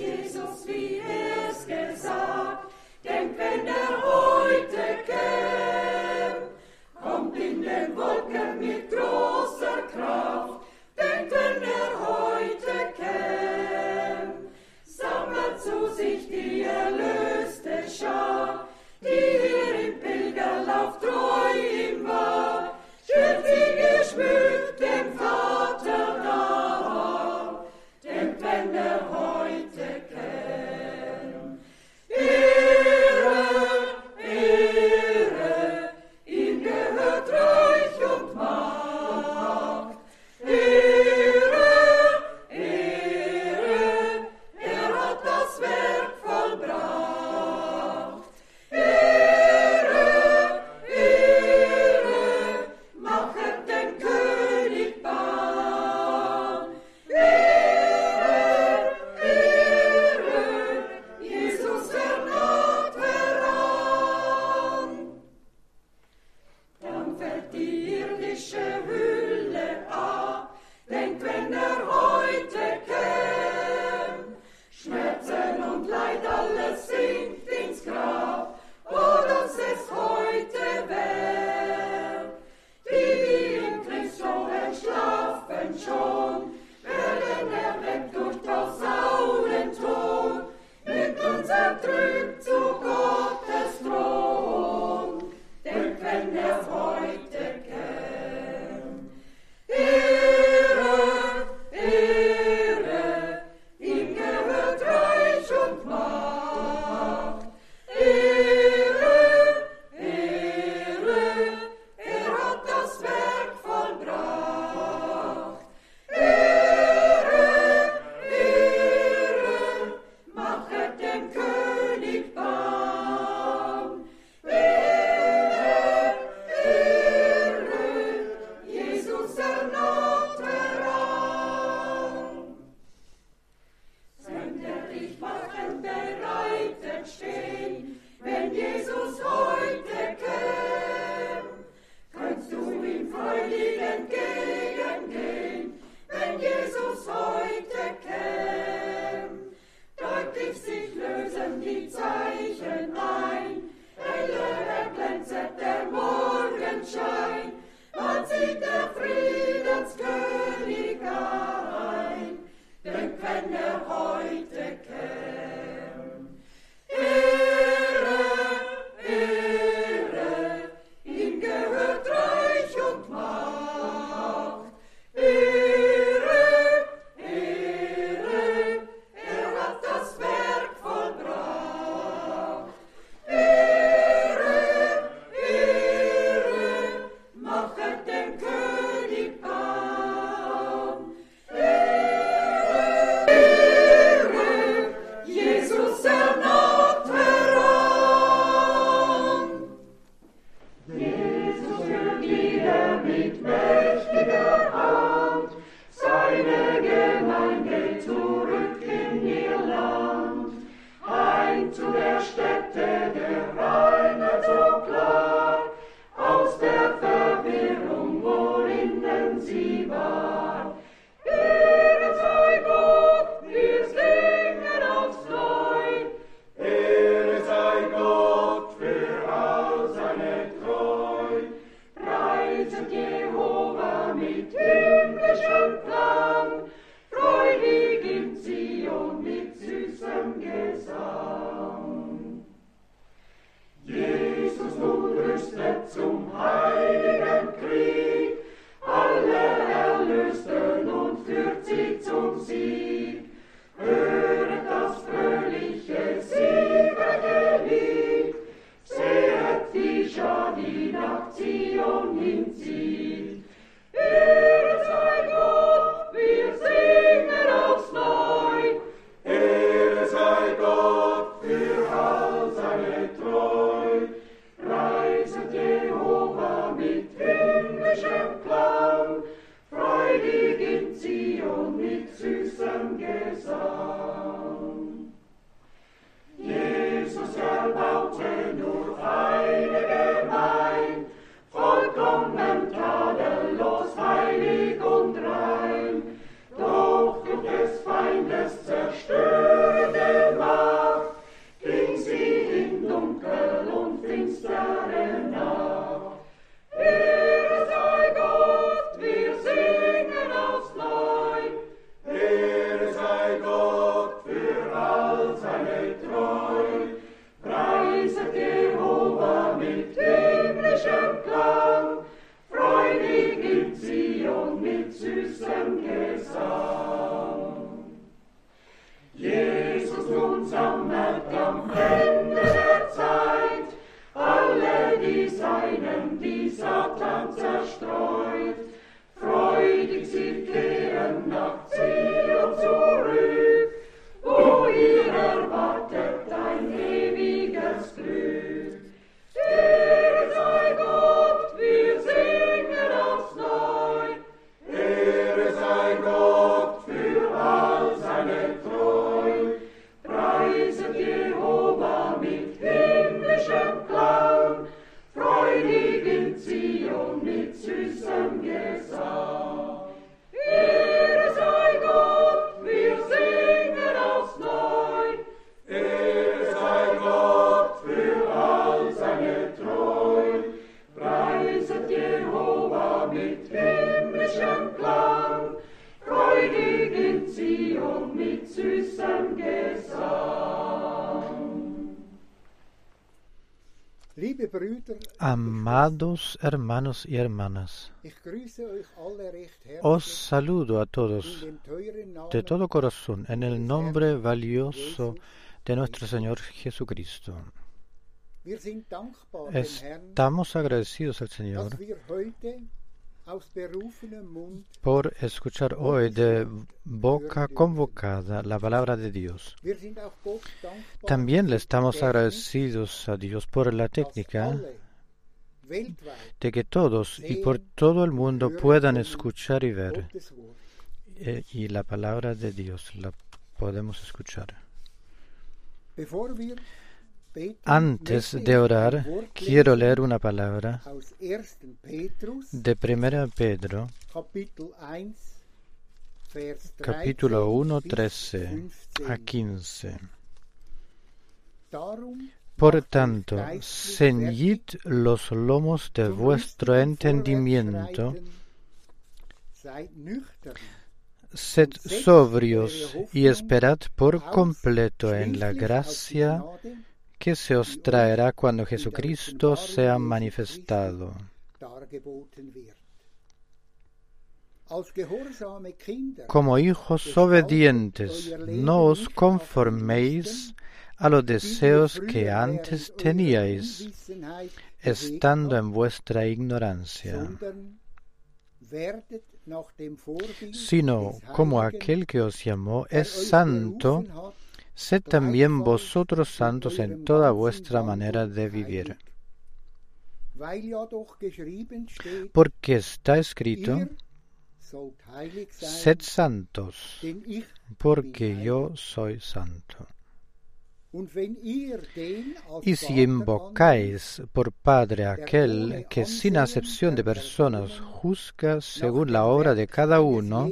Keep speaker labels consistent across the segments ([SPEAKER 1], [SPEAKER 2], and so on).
[SPEAKER 1] Jesus, wie
[SPEAKER 2] Amados hermanos y hermanas, os saludo a todos de todo corazón en el nombre valioso de nuestro Señor Jesucristo. Estamos agradecidos al Señor por escuchar hoy de boca convocada la palabra de Dios. También le estamos agradecidos a Dios por la técnica de que todos y por todo el mundo puedan escuchar y ver. Eh, y la palabra de Dios la podemos escuchar. Antes de orar, quiero leer una palabra
[SPEAKER 3] aus 1. Petrus,
[SPEAKER 2] de 1 Pedro,
[SPEAKER 3] Kapitel 1, Vers 13
[SPEAKER 2] capítulo 1,
[SPEAKER 3] bis
[SPEAKER 2] 13 a
[SPEAKER 3] 15.
[SPEAKER 2] 15.
[SPEAKER 3] Darum
[SPEAKER 2] Por tanto, ceñid los lomos de vuestro entendimiento, sed sobrios y esperad por completo en la gracia que se os traerá cuando Jesucristo sea manifestado. Como hijos obedientes, no os conforméis a los deseos que antes teníais, estando en vuestra ignorancia, sino como aquel que os llamó es santo, sed también vosotros santos en toda vuestra manera de vivir. Porque está escrito, sed santos, porque yo soy santo. Y si invocáis por Padre aquel que sin acepción de personas juzga según la obra de cada uno,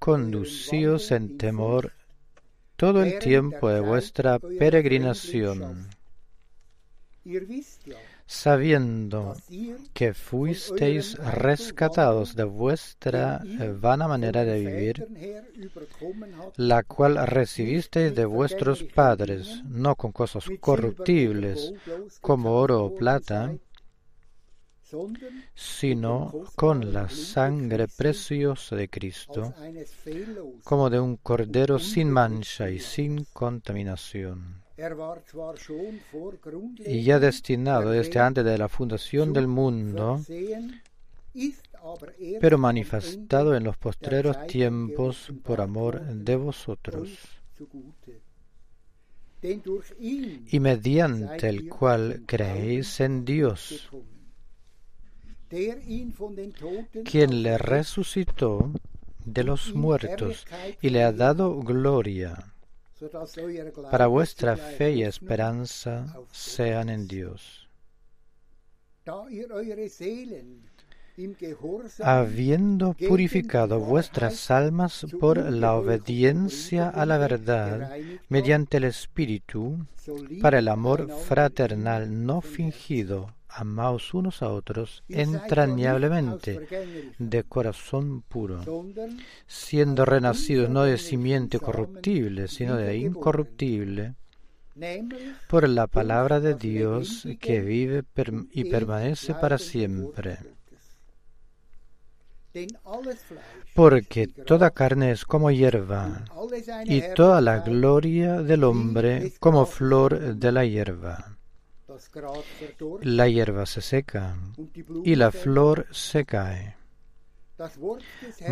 [SPEAKER 2] conducíos en temor todo el tiempo de vuestra peregrinación, Sabiendo que fuisteis rescatados de vuestra eh, vana manera de vivir, la cual recibisteis de vuestros padres, no con cosas corruptibles como oro o plata, sino con la sangre preciosa de Cristo, como de un cordero sin mancha y sin contaminación. Y ya destinado desde antes de la fundación del mundo, pero manifestado en los postreros tiempos por amor de vosotros, y mediante el cual creéis en Dios, quien le resucitó de los muertos y le ha dado gloria, para vuestra fe y esperanza sean en Dios. Habiendo purificado vuestras almas por la obediencia a la verdad mediante el Espíritu, para el amor fraternal no fingido, amaos unos a otros entrañablemente, de corazón puro, siendo renacidos no de simiente corruptible, sino de incorruptible, por la palabra de Dios que vive y permanece para siempre. Porque toda carne es como hierba, y toda la gloria del hombre como flor de la hierba. La hierba se seca y la flor se cae,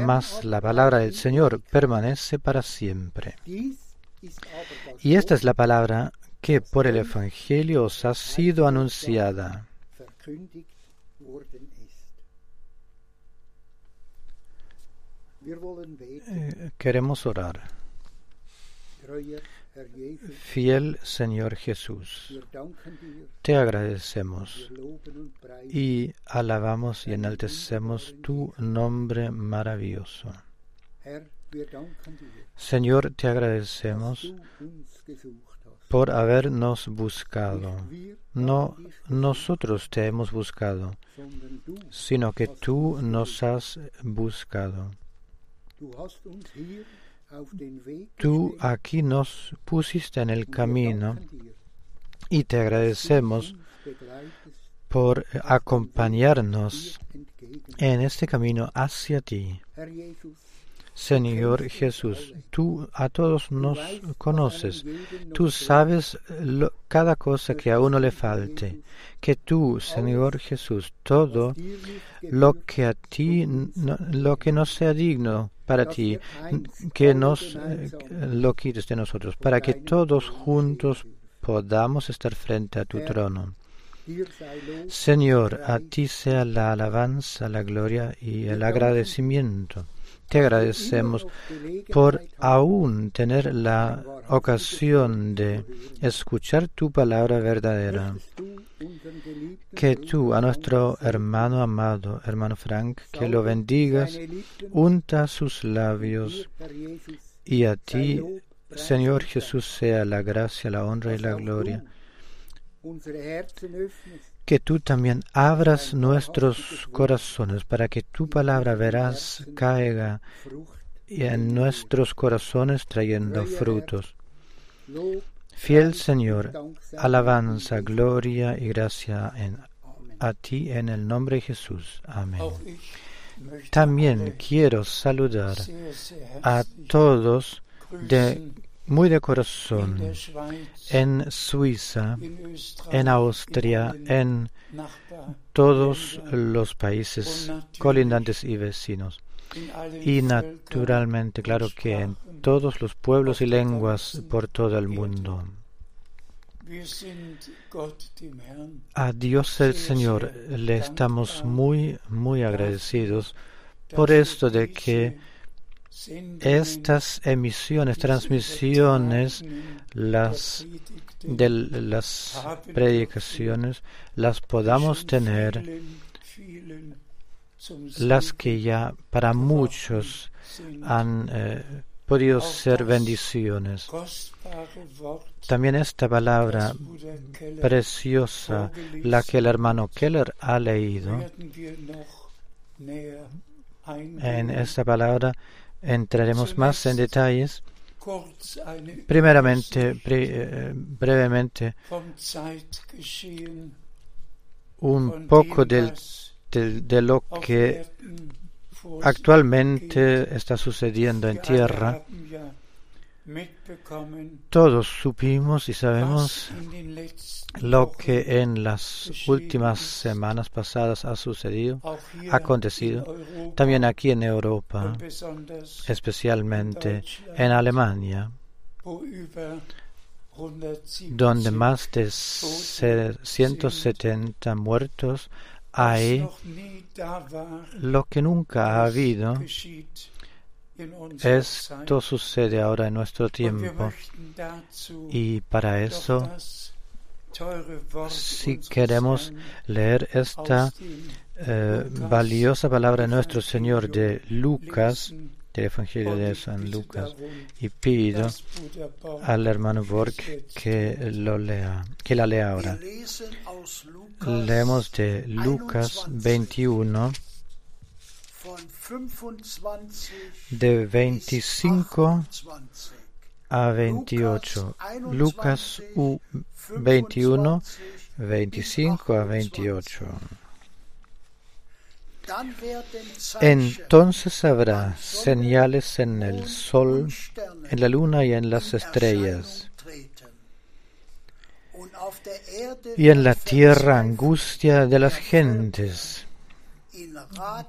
[SPEAKER 2] mas la palabra del Señor permanece para siempre. Y esta es la palabra que por el Evangelio os ha sido anunciada. Eh, queremos orar. Fiel Señor Jesús, te agradecemos y alabamos y enaltecemos tu nombre maravilloso. Señor, te agradecemos por habernos buscado. No nosotros te hemos buscado, sino que tú nos has buscado. Tú aquí nos pusiste en el camino y te agradecemos por acompañarnos en este camino hacia ti. Señor Jesús, tú a todos nos conoces, tú sabes cada cosa que a uno le falte, que tú, Señor Jesús, todo lo que a ti, lo que no sea digno para ti, que nos eh, lo quites de nosotros, para que todos juntos podamos estar frente a tu trono. Señor, a ti sea la alabanza, la gloria y el agradecimiento te agradecemos por aún tener la ocasión de escuchar tu palabra verdadera. Que tú a nuestro hermano amado, hermano Frank, que lo bendigas, unta sus labios y a ti, Señor Jesús, sea la gracia, la honra y la gloria que tú también abras nuestros corazones para que tu palabra verás caiga en nuestros corazones trayendo frutos. Fiel Señor, alabanza, gloria y gracia en, a ti en el nombre de Jesús. Amén. También quiero saludar a todos de muy de corazón en Suiza, en Austria, en todos los países colindantes y vecinos. Y naturalmente, claro que en todos los pueblos y lenguas por todo el mundo. A Dios el Señor le estamos muy, muy agradecidos por esto de que estas emisiones, transmisiones, las de las predicaciones, las podamos tener, las que ya para muchos han eh, podido ser bendiciones. También esta palabra preciosa, la que el hermano Keller ha leído, en esta palabra entraremos más en detalles. Primeramente, eh, brevemente, un poco del, de lo que actualmente está sucediendo en tierra todos supimos y sabemos lo que en las últimas semanas pasadas ha sucedido, ha acontecido, también aquí en Europa, especialmente en Alemania, donde más de 170 muertos hay, lo que nunca ha habido esto sucede ahora en nuestro tiempo. Y para eso, si queremos leer esta eh, valiosa palabra de nuestro Señor de Lucas, del Evangelio de San Lucas, y pido al hermano Borg que lo lea, que la lea ahora. Leemos de Lucas 21 de 25 a 28. Lucas 21, 25 a 28. Entonces habrá señales en el sol, en la luna y en las estrellas. Y en la tierra angustia de las gentes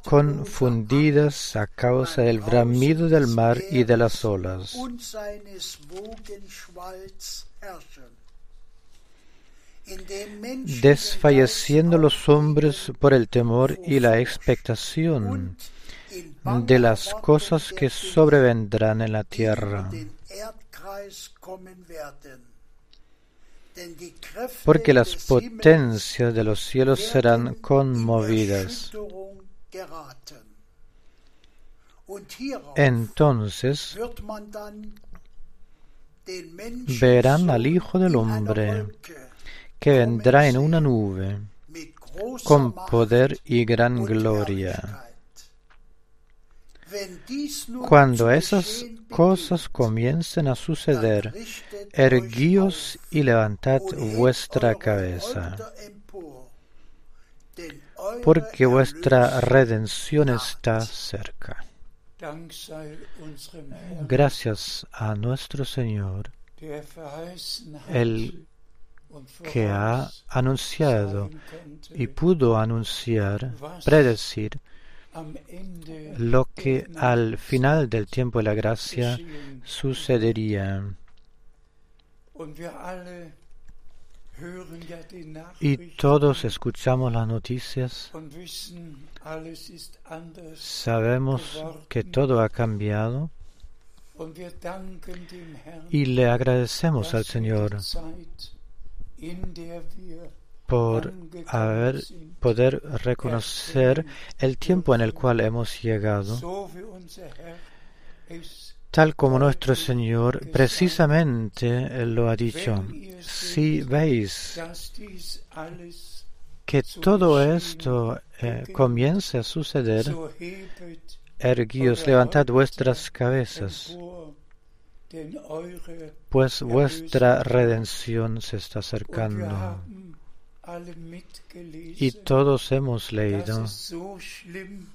[SPEAKER 2] confundidas a causa del bramido del mar y de las olas. Desfalleciendo los hombres por el temor y la expectación de las cosas que sobrevendrán en la tierra porque las potencias de los cielos serán conmovidas. Entonces verán al Hijo del Hombre que vendrá en una nube con poder y gran gloria. Cuando esas cosas comiencen a suceder, erguíos y levantad vuestra cabeza, porque vuestra redención está cerca. Gracias a nuestro Señor, el que ha anunciado y pudo anunciar, predecir lo que al final del tiempo de la gracia sucedería. Y todos escuchamos las noticias, sabemos que todo ha cambiado. Y le agradecemos al Señor por haber poder reconocer el tiempo en el cual hemos llegado, tal como nuestro Señor precisamente lo ha dicho. Si veis que todo esto eh, comience a suceder, erguíos, levantad vuestras cabezas, pues vuestra redención se está acercando. Y todos hemos leído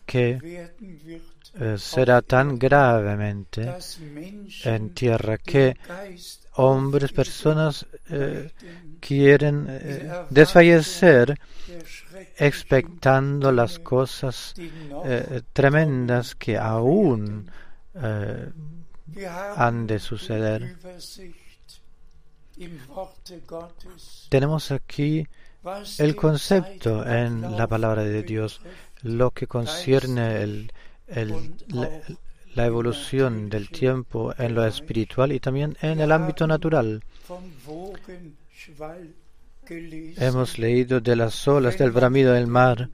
[SPEAKER 2] que eh, será tan gravemente en tierra que hombres, personas eh, quieren eh, desfallecer expectando las cosas tremendas que aún han de suceder. Tenemos aquí el concepto en la palabra de Dios, lo que concierne el, la, evolución del tiempo en lo espiritual y también en el ámbito natural. Hemos leído de las olas del bramido del mar.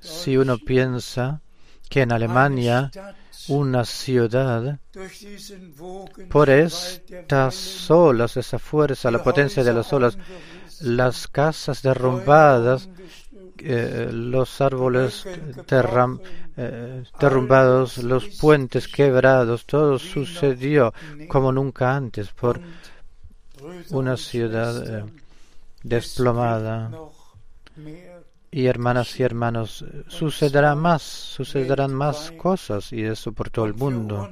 [SPEAKER 2] Si uno piensa que en Alemania una ciudad por estas olas, esa fuerza, la potencia de las olas, las casas derrumbadas, eh, los árboles eh, derrumbados, los puentes quebrados, todo sucedió como nunca antes por una ciudad eh, desplomada. Y hermanas y hermanos, sucederá más, sucederán más cosas y eso por todo el mundo.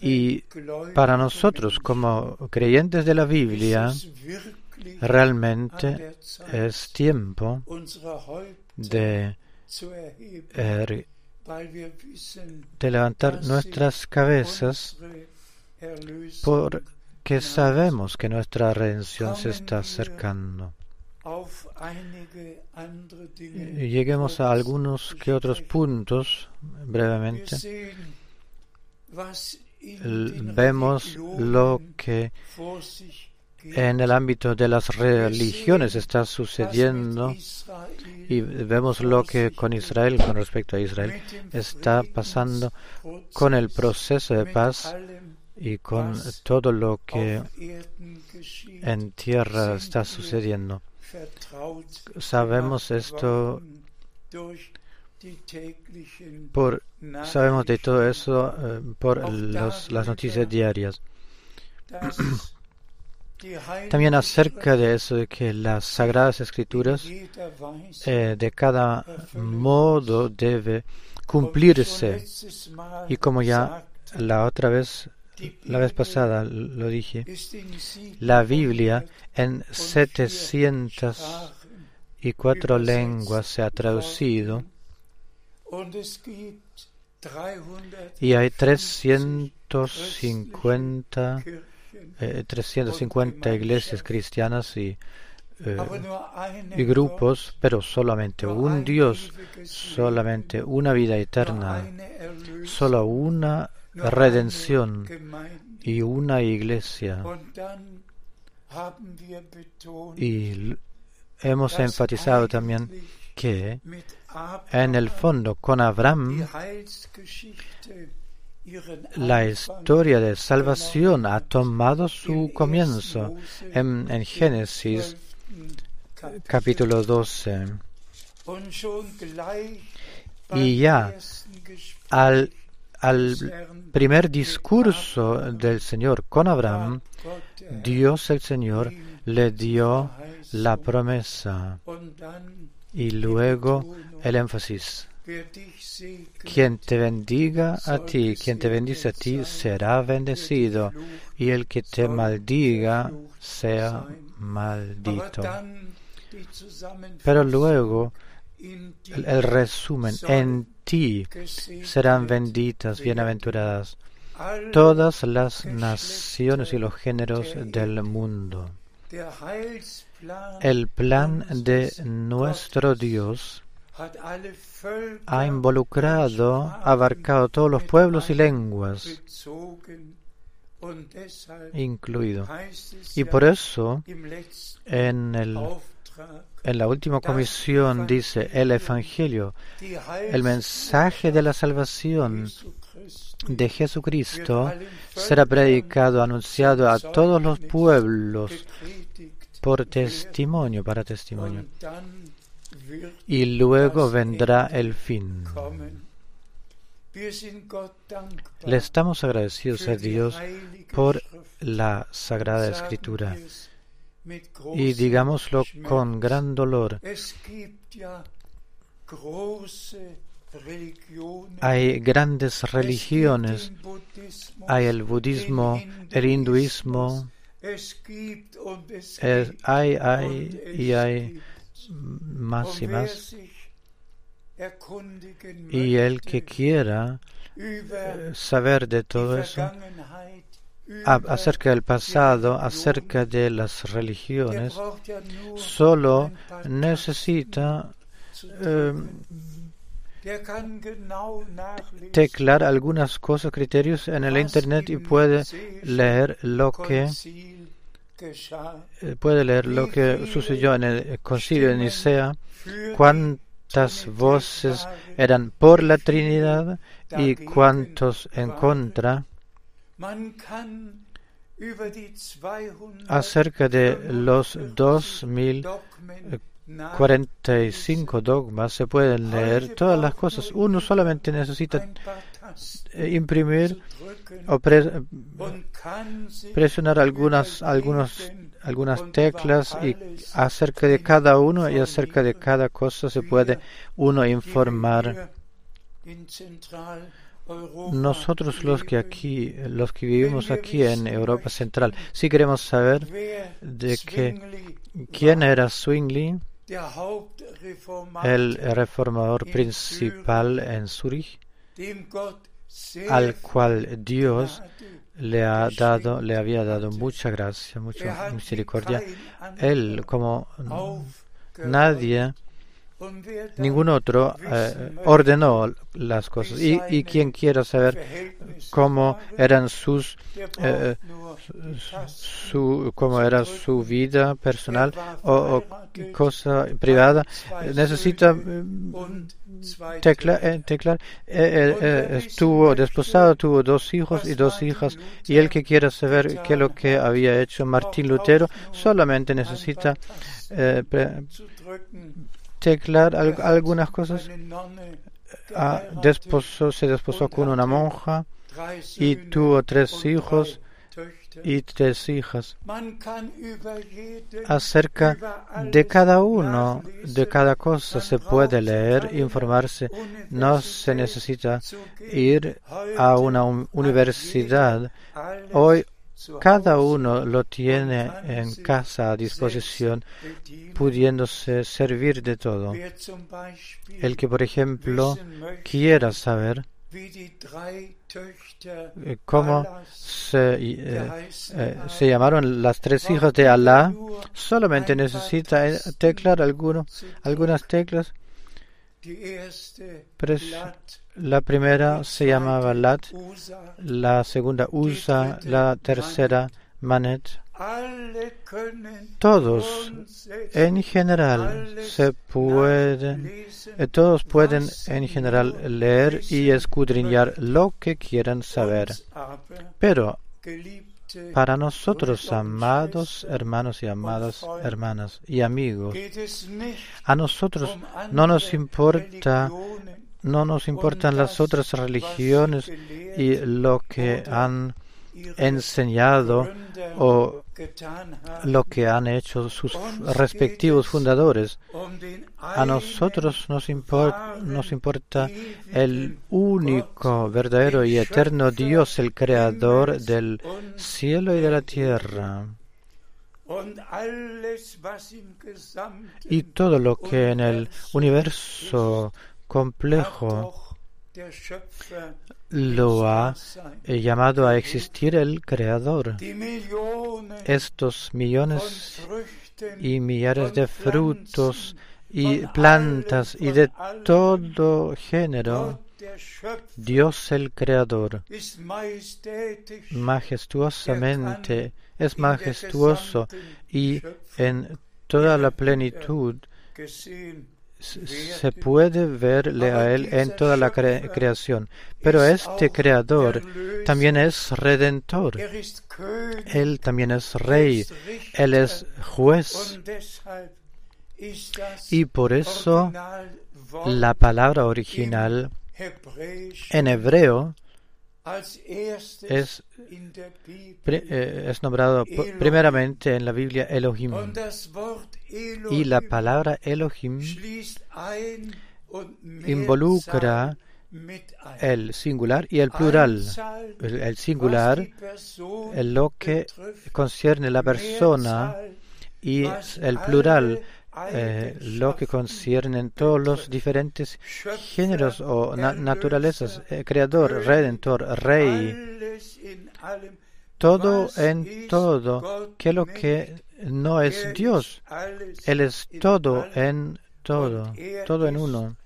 [SPEAKER 2] Y para nosotros como creyentes de la Biblia, realmente es tiempo de, er, de levantar nuestras cabezas porque sabemos que nuestra redención se está acercando. Lleguemos a algunos que otros puntos brevemente vemos lo que en el ámbito de las religiones está sucediendo y vemos lo que con Israel, con respecto a Israel, está pasando con el proceso de paz y con todo lo que en tierra está sucediendo. Sabemos esto por, sabemos todo eso eh, por las noticias diarias. También acerca de eso, de que las sagradas escrituras eh, de cada modo debe cumplirse. Y como ya la otra vez, la vez pasada lo dije, la Biblia en 704 lenguas se ha traducido y hay 350, 350 eh, iglesias cristianas y, eh, y grupos, pero solamente un Dios, solamente una vida eterna, solo una redención y una iglesia. Y hemos enfatizado también que en el fondo con Abraham la historia de salvación ha tomado su comienzo en, Y ya al, al primer discurso del Señor con Abraham, Dios el Señor le dio la promesa y luego el énfasis. Quien te bendiga a ti, quien te bendice a ti, será bendecido, y el que te maldiga sea maldito. Pero luego el, el resumen, en ti serán benditas, bienaventuradas todas las naciones y los géneros del mundo. El plan de nuestro Dios ha involucrado, abarcado todos los pueblos y lenguas, incluido. Y por eso, en, la última comisión dice el Evangelio, el mensaje de la salvación de Jesucristo será predicado, anunciado a todos los pueblos por testimonio, para testimonio. Y luego vendrá el fin. Le estamos agradecidos a Dios por la Sagrada Escritura. Y digámoslo con gran dolor. Hay grandes religiones, hay el budismo, el hinduismo, hay, hay y hay más y más. Y el que quiera eh, saber de todo eso, acerca del pasado, acerca de las religiones, solo necesita eh, teclar algunas cosas, criterios en el Internet y puede leer lo que puede leer lo que sucedió en el concilio de Nicea, cuántas voces eran por la Trinidad y cuántos en contra acerca de los dos mil 45 dogmas se pueden leer todas las cosas. Uno solamente necesita eh, imprimir o presionar algunas, algunos, algunas teclas y acerca de cada uno y acerca de cada cosa se puede uno informar. Nosotros los que aquí, los que vivimos aquí en Europa Central, si queremos saber de que quién era Zwingli, el reformador principal en Zurich, al cual Dios le ha dado, le había dado mucha gracia, mucha misericordia. Él, como nadie, ningún otro eh, ordenó las cosas. Y, y, quien quiera saber cómo eran sus, eh, su, cómo era su vida personal o, cosa privada, necesita eh, teclar. estuvo desposado, tuvo dos hijos y dos hijas. Y el que quiera saber qué es lo que había hecho Martín Lutero, solamente necesita teclar algunas cosas. Ah, se desposó con una monja y tuvo tres hijos y tres hijas. Acerca de cada uno, de cada cosa se puede leer, informarse. No se necesita ir a una universidad. Hoy cada uno lo tiene en casa a disposición, pudiéndose servir de todo. El que, por ejemplo, quiera saber eh, cómo se, eh, eh, se, llamaron las tres hijas de Alá, solamente necesita teclar algunas teclas. La primera se llamaba Lat, la segunda Usa, la tercera Manet. Todos en general se pueden, eh, todos pueden en general leer y escudriñar lo que quieran saber. Pero para nosotros, amados hermanos y amadas hermanas y amigos, a nosotros no nos importa no nos importan las otras religiones y lo que han enseñado o lo que han hecho sus respectivos fundadores. A nosotros nos, nos importa el único, verdadero y eterno Dios, el creador del cielo y de la tierra. Y todo lo que en el universo complejo lo ha eh, llamado a existir el Creador. Estos millones y millares de frutos y plantas y de todo género, Dios el Creador, majestuosamente es majestuoso y en toda la plenitud se puede verle a Él en toda la creación. Pero este Creador también es redentor. Él también es rey. Él es juez. Y por eso la palabra original en hebreo es, eh, es nombrado primeramente en la Biblia Elohim. Y la palabra Elohim involucra el singular y el plural. El, singular es lo que concierne la persona y el plural eh, lo que concierne todos los diferentes géneros o naturalezas, eh, creador, redentor, rey, todo en todo, que lo que no es Dios, Él es todo en todo, todo en uno,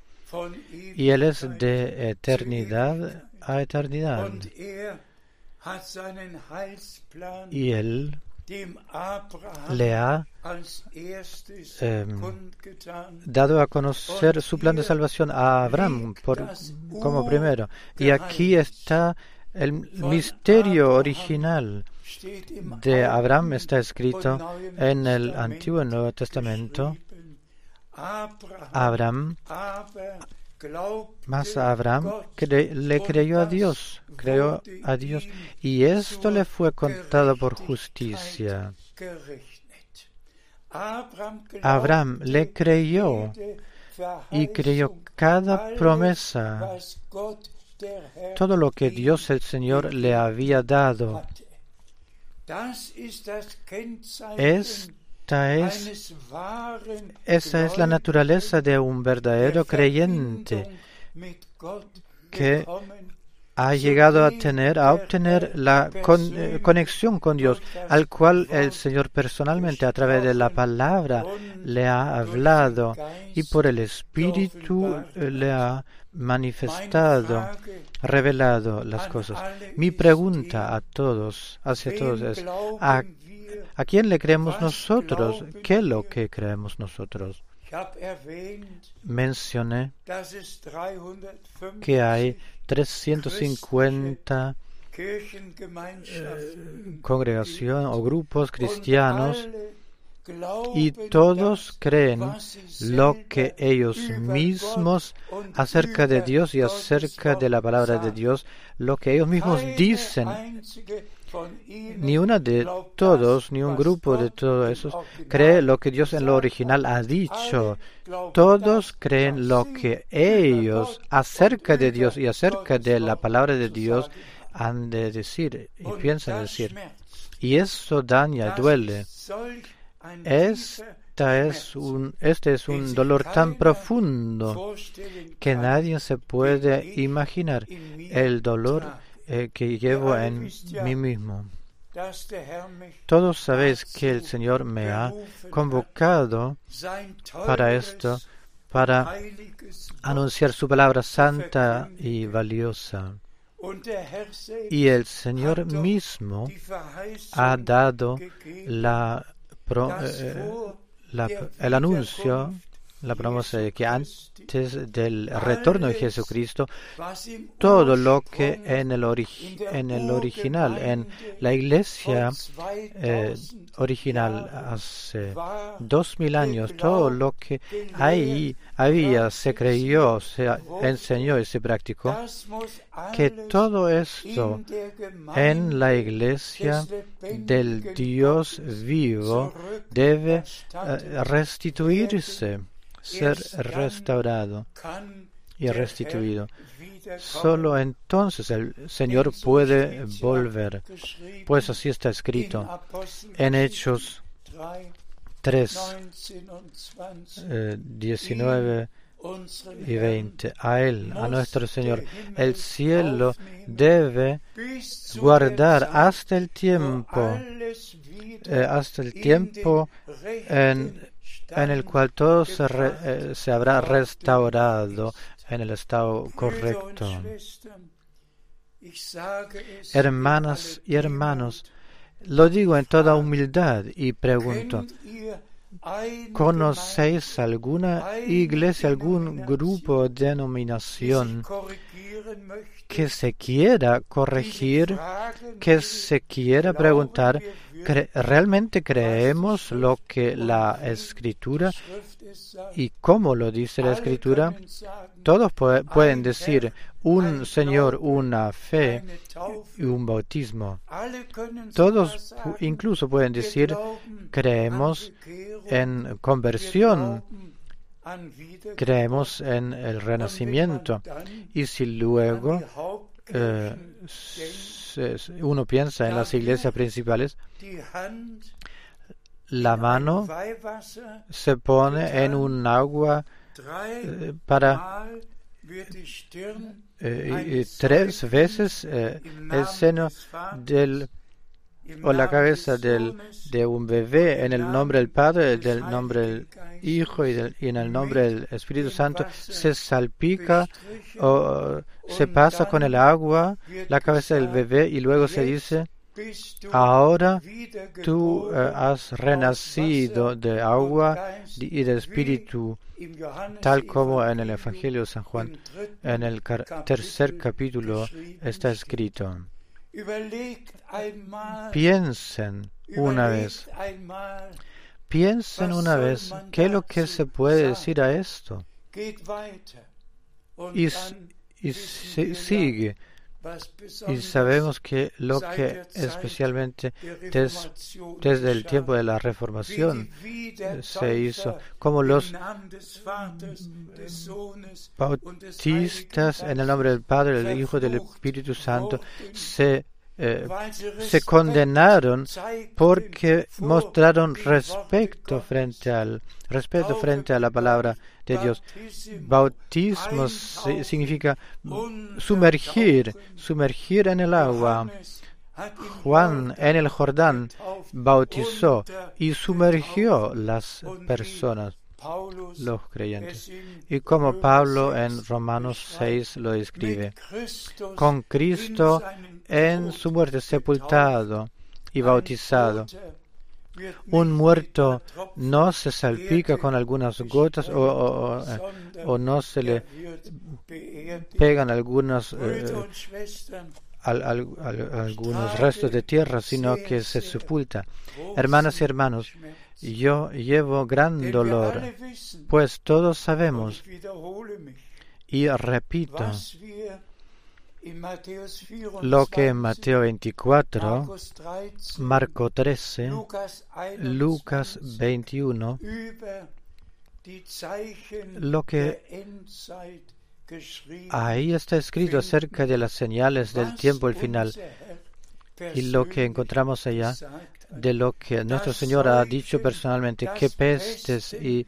[SPEAKER 2] y Él es de eternidad a eternidad, y Él le ha em, dado a conocer su plan de salvación a Abraham por, como primero. Y aquí está el misterio original de Abraham, está escrito en el Antiguo y Nuevo Testamento. Abraham mas Abraham le creyó a Dios, creyó a Dios, y esto le fue contado por justicia. Abraham le creyó y creyó cada promesa, todo lo que Dios el Señor le había dado. Es esa es, la naturaleza de un verdadero creyente que ha llegado a tener, a obtener la eh, conexión con Dios, al cual el Señor personalmente a través de la palabra le ha hablado y por el Espíritu eh, le ha manifestado, revelado las cosas. Mi pregunta a todos, hacia todos es, ¿a ¿A quién le creemos nosotros? ¿Qué es lo que creemos nosotros? Mencioné que hay 350 eh, congregaciones o grupos cristianos y todos creen lo que ellos mismos acerca de Dios y acerca de la palabra de Dios, lo que ellos mismos dicen ni una de todos, ni un grupo de todos esos cree lo que Dios en lo original ha dicho. Todos creen lo que ellos acerca de Dios y acerca de la palabra de Dios han de decir y piensan decir. Y eso daña, duele. Esta es un, este es un dolor tan profundo que nadie se puede imaginar. El dolor eh, que llevo en mí mismo. Todos sabéis que el Señor me ha convocado para esto, para anunciar su palabra santa y valiosa. Y el Señor mismo ha dado la, eh, el anuncio la promesa de que antes del retorno de Jesucristo, todo lo que en el, en el original, en la iglesia eh, original hace dos mil años, todo lo que ahí había, se creyó, se enseñó y se practicó, que todo esto en la iglesia del Dios vivo debe eh, restituirse ser restaurado y restituido. Solo entonces el Señor puede volver, pues así está escrito en Hechos 3, 19 eh, y 20. A Él, a nuestro Señor, el cielo debe guardar hasta el tiempo, eh, hasta el tiempo en en el cual todo se, eh, se habrá restaurado en el estado correcto. Hermanas y hermanos, lo digo en toda humildad y pregunto, ¿conocéis alguna iglesia, algún grupo denominación que se quiera corregir, que se quiera preguntar, ¿realmente creemos lo que la escritura y cómo lo dice la escritura? Todos pueden decir un Señor, una fe y un bautismo. Todos incluso pueden decir creemos en conversión creemos en el renacimiento. Y si luego eh, uno piensa en las iglesias principales, la mano se pone en un agua eh, para eh, tres veces el seno del o la cabeza del, de un bebé en el nombre del Padre, del nombre del Hijo y, en el nombre del Espíritu Santo se salpica o se pasa con el agua la cabeza del bebé y luego se dice, ahora tú eh, has renacido de agua y de espíritu, tal como en el Evangelio de San Juan, en el tercer capítulo está escrito. Piensen una vez, piensen una vez. Qué es lo que se puede decir a esto. Y, y sigue. Y sabemos que lo que especialmente desde el tiempo de la Reformación se hizo, como los bautistas en el nombre del Padre, del Hijo y del Espíritu Santo se se condenaron porque mostraron respeto frente al respeto frente a la palabra de Dios. Bautismo significa sumergir, sumergir en el agua. Juan en el Jordán bautizó y sumergió las personas los creyentes. Y como Pablo en Romanos 6 lo escribe, con Cristo en su muerte sepultado y bautizado. Un muerto no se salpica con algunas gotas o, no se le pegan algunas, eh, algunos restos de tierra, sino que se sepulta. Hermanas y hermanos, yo llevo gran dolor, pues todos sabemos, y repito, lo que en Mateo 24, Marco 13, Lucas 21, lo que ahí está escrito acerca de las señales del tiempo el final y lo que encontramos allá de lo que nuestro Señor ha dicho personalmente, que pestes y,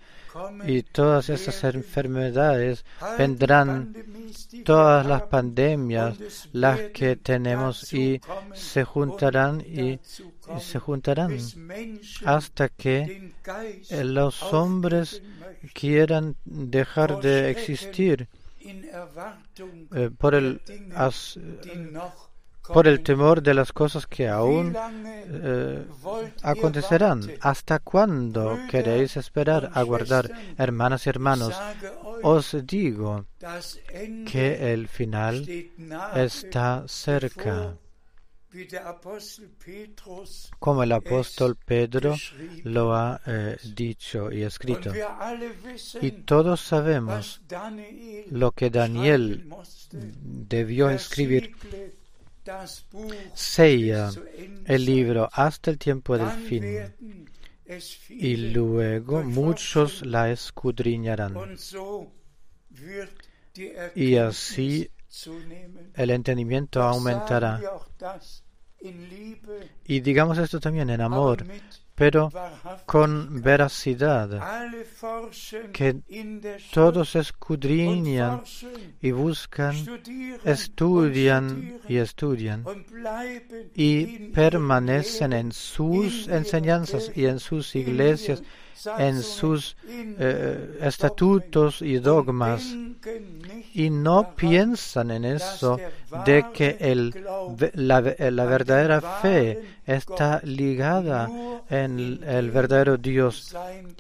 [SPEAKER 2] y todas esas enfermedades vendrán, todas las pandemias, las que tenemos, y se juntarán y, se juntarán hasta que los hombres quieran dejar de existir eh, por el por el temor de las cosas que aún eh, acontecerán. ¿Hasta cuándo queréis esperar, aguardar, hermanas y hermanos? Os digo que el final está cerca como el apóstol Pedro lo ha eh, dicho y escrito. Y todos sabemos lo que Daniel debió escribir. Sella el libro hasta el tiempo del fin y luego muchos la escudriñarán. Y así el entendimiento aumentará. Y digamos esto también en amor, pero con veracidad, que todos escudriñan y buscan, estudian y estudian y permanecen en sus enseñanzas y en sus iglesias en sus eh, estatutos y dogmas y no piensan en eso de que el, la, verdadera fe está ligada en el verdadero Dios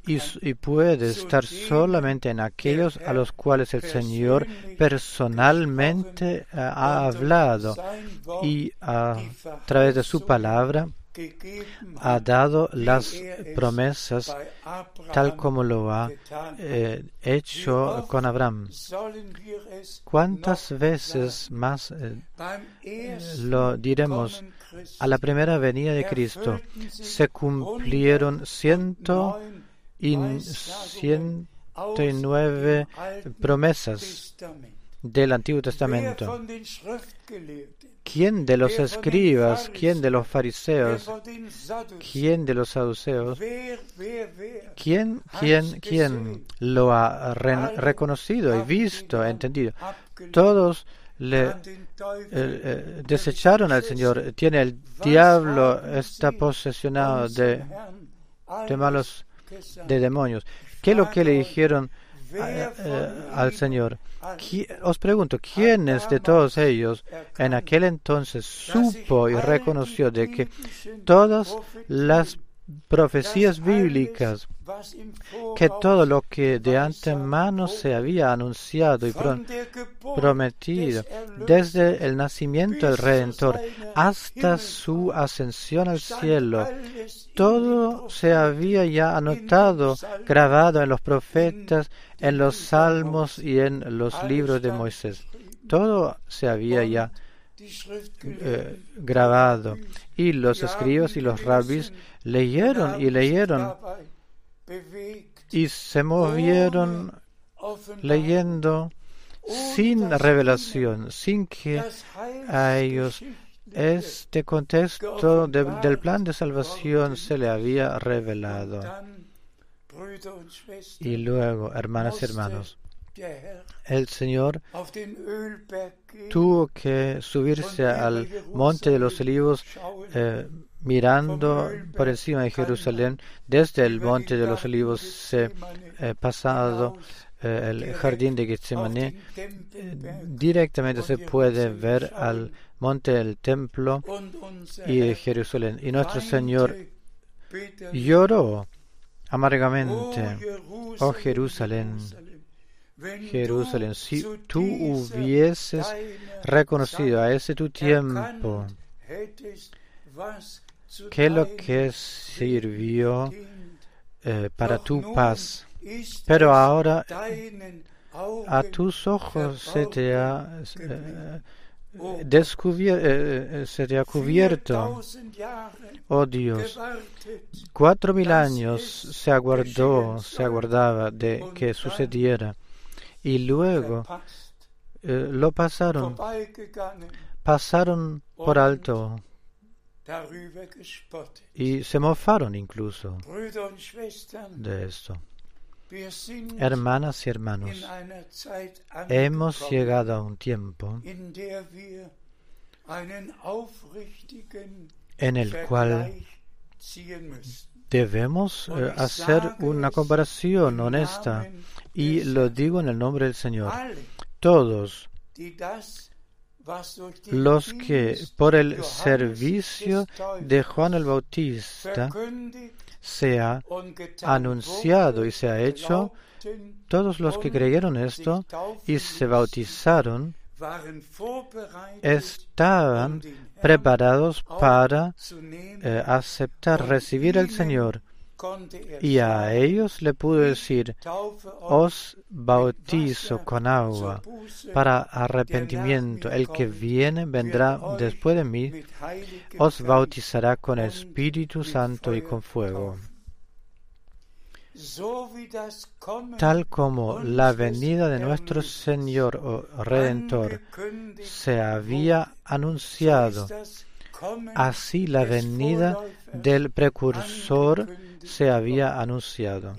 [SPEAKER 2] y, y, puede estar solamente en aquellos a los cuales el Señor personalmente ha hablado y a través de su palabra ha dado las promesas tal como lo ha eh, hecho con Abraham. ¿Cuántas veces más eh, lo diremos? A la primera venida de Cristo se cumplieron ciento y ciento nueve promesas del Antiguo Testamento. ¿Quién de los escribas, quién de los fariseos, quién de los saduceos, quién, quién, quién lo ha reconocido y visto, entendido? Todos le eh, eh, desecharon al Señor. Tiene el diablo, está posesionado de, de malos, de demonios. ¿Qué es lo que le dijeron eh, al Señor? Os pregunto, ¿quiénes de todos ellos en aquel entonces supo y reconoció de que todas las profecías bíblicas, que todo lo que de antemano se había anunciado y prometido, desde el nacimiento del Redentor hasta su ascensión al cielo, todo se había ya anotado, grabado en los profetas, en los salmos y en los libros de Moisés. Todo se había ya eh, grabado. Y los escribas y los rabis leyeron y leyeron y se movieron leyendo sin revelación, sin que a ellos este contexto del plan de salvación se le había revelado. Y luego, hermanas y hermanos, el Señor tuvo que subirse al monte de los olivos eh, mirando por encima de Jerusalén. Desde el monte de los olivos se eh, pasado eh, el jardín de Getsemaní. directamente se puede ver al monte del templo y Jerusalén. Y nuestro Señor lloró amargamente, oh Jerusalén, Jerusalén, si tú hubieses reconocido a ese tu tiempo que lo que sirvió eh, para tu paz, pero ahora a tus ojos se te ha eh, eh, se te ha cubierto, oh Dios. Cuatro mil años se aguardó, se aguardaba de que sucediera y luego eh, lo pasaron, pasaron por alto y se mofaron incluso de esto. Hermanas y hermanos, hemos llegado a un tiempo en el cual debemos eh, hacer una comparación honesta y lo digo en el nombre del Señor. Todos los que por el servicio de Juan el Bautista se ha anunciado y se ha hecho, todos los que creyeron esto y se bautizaron estaban preparados para eh, aceptar, recibir al Señor. Y a ellos le pudo decir, os bautizo con agua para arrepentimiento. El que viene vendrá después de mí, os bautizará con Espíritu Santo y con fuego. Tal como la venida de nuestro Señor o Redentor se había anunciado, así la venida del precursor se había anunciado.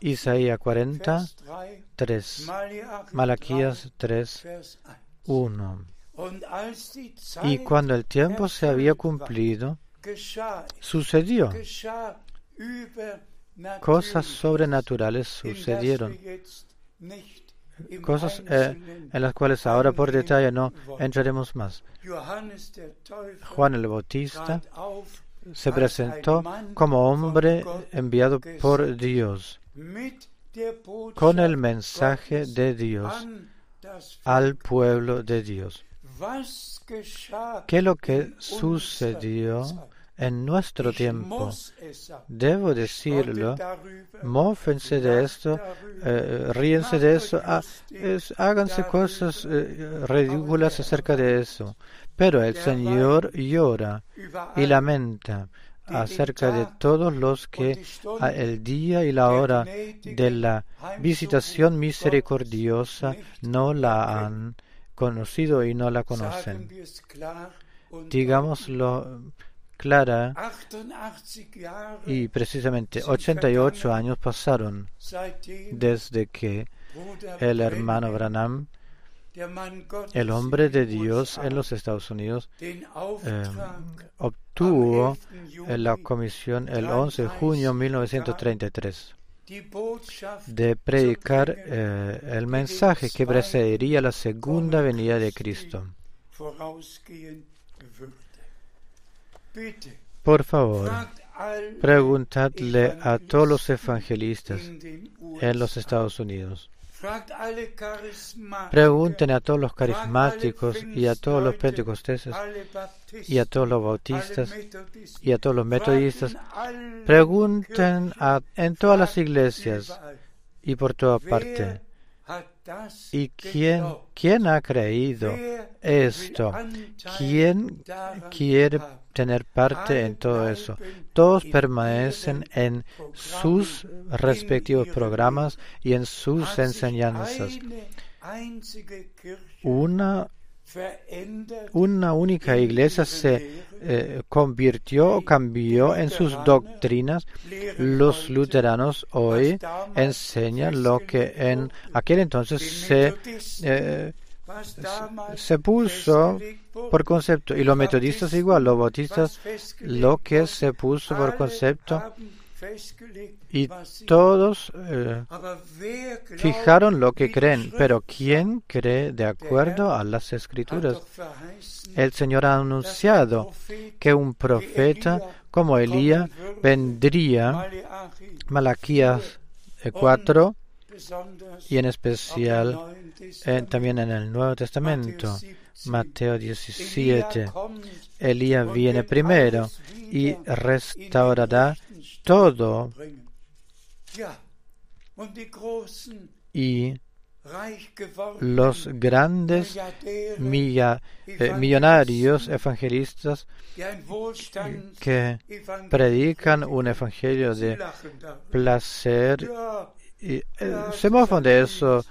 [SPEAKER 2] Isaías 43, Malaquías 3, 1. Y cuando el tiempo se había cumplido, sucedido cosas sobrenaturales sucedieron, cosas eh, en las cuales ahora por detalle no entraremos más. Juan el Bautista se presentó como hombre enviado por Dios con el mensaje de Dios al pueblo de Dios. ¿Qué es lo que sucedió en nuestro tiempo. Debo decirlo, mófense de esto, eh, ríense de eso, ah, háganse cosas eh, ridículas acerca de eso. Pero el Señor llora y lamenta acerca de todos los que el día y la hora de la visitación misericordiosa no la han conocido y no la conocen. Digámoslo clara y precisamente 88 años pasaron desde que el hermano Branham, el hombre de Dios en los Estados Unidos, eh, obtuvo la comisión el 11 de junio de 1933 de predicar eh, el mensaje que precedería la segunda venida de Cristo. Por favor, preguntadle a todos los evangelistas en los Estados Unidos. Pregunten a todos los carismáticos y a todos los pentecostales y a todos los bautistas y a todos los metodistas. Pregunten en todas las iglesias y por toda parte. ¿Y quién, quién ha creído esto? ¿Quién quiere tener parte en todo eso? Todos permanecen en sus respectivos programas y en sus enseñanzas. Una una única iglesia se eh, convirtió o cambió en sus doctrinas. Los luteranos hoy enseñan lo que en aquel entonces se, eh, se puso por concepto. Y los metodistas igual, los bautistas, lo que se puso por concepto y todos eh, fijaron lo que creen, pero ¿quién cree de acuerdo a las escrituras? El Señor ha anunciado que un profeta como Elías vendría, Malaquías 4, y en especial eh, también en el Nuevo Testamento, Mateo 17. Elías viene primero y restaurará todo y los grandes eh, millonarios evangelistas que predican un evangelio de placer y eh, se mofan de eso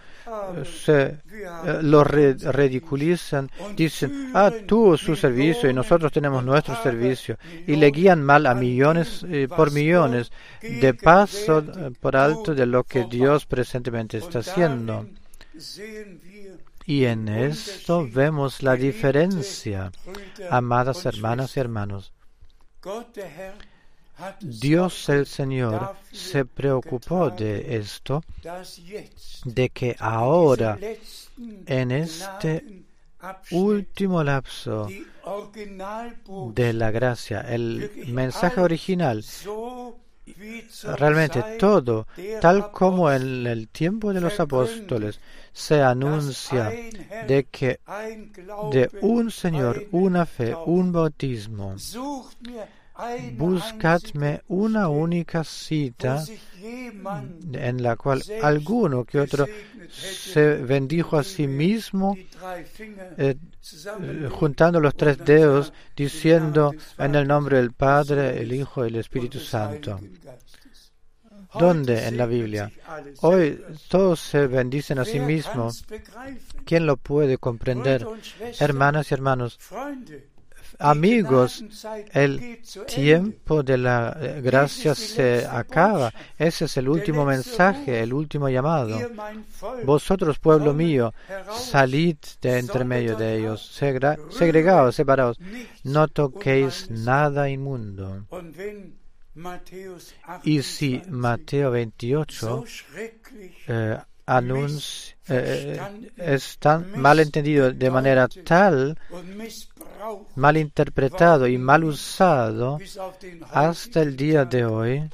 [SPEAKER 2] se eh, lo ridiculizan, dicen, ah, tú su servicio y nosotros tenemos nuestro servicio, y le guían mal a millones eh, por millones, de paso eh, por alto de lo que Dios presentemente está haciendo. Y en esto vemos la diferencia, amadas hermanas y hermanos. Dios el Señor se preocupó de esto, de que ahora, en este último lapso de la gracia, el mensaje original, realmente todo, tal como en el tiempo de los apóstoles, se anuncia de que de un Señor, una fe, un bautismo. Buscadme una única cita en la cual alguno que otro se bendijo a sí mismo eh, juntando los tres dedos diciendo en el nombre del Padre, el Hijo y el Espíritu Santo. ¿Dónde en la Biblia? Hoy todos se bendicen a sí mismos. ¿Quién lo puede comprender? Hermanas y hermanos, amigos, el tiempo de la eh, gracia se acaba. Ese es el último mensaje, el último llamado. Vosotros, pueblo mío, salid de entre medio de ellos, segregados, separados, no toquéis nada inmundo. Y si Mateo 28 eh, anuncia, eh, es tan mal entendido de manera tal mal interpretado y mal usado hasta el día de hoy,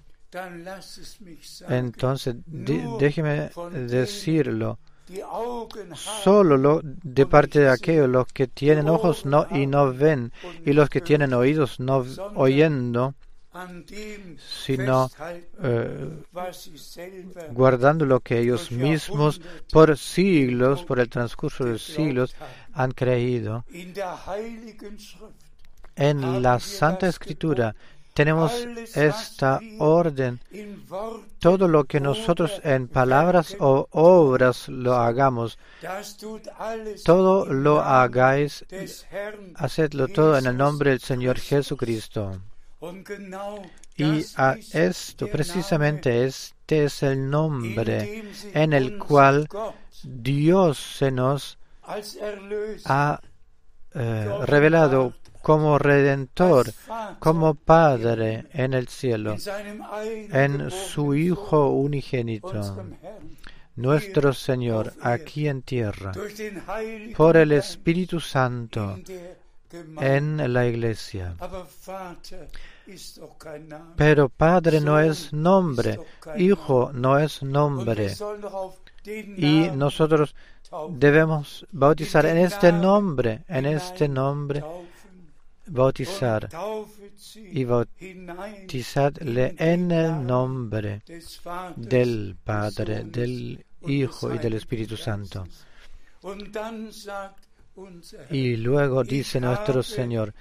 [SPEAKER 2] entonces déjeme decirlo. Solo lo, de parte de aquellos los que tienen ojos no y no ven y los que tienen oídos no oyendo sino eh, guardando lo que ellos mismos por siglos, por el transcurso de siglos, han creído. En la Santa Escritura tenemos esta orden. Todo lo que nosotros en palabras o obras lo hagamos, todo lo hagáis, hacedlo todo en el nombre del Señor Jesucristo. Y a esto precisamente este es el nombre en el cual Dios se nos ha eh, revelado como redentor, como Padre en el cielo, en su Hijo unigénito, nuestro Señor aquí en tierra, por el Espíritu Santo en la iglesia. Pero Padre no es nombre, Hijo no es nombre. Y nosotros debemos bautizar en este nombre, en este nombre, bautizar y bautizarle en el nombre del Padre, del Hijo y del Espíritu Santo. Y luego dice nuestro Señor,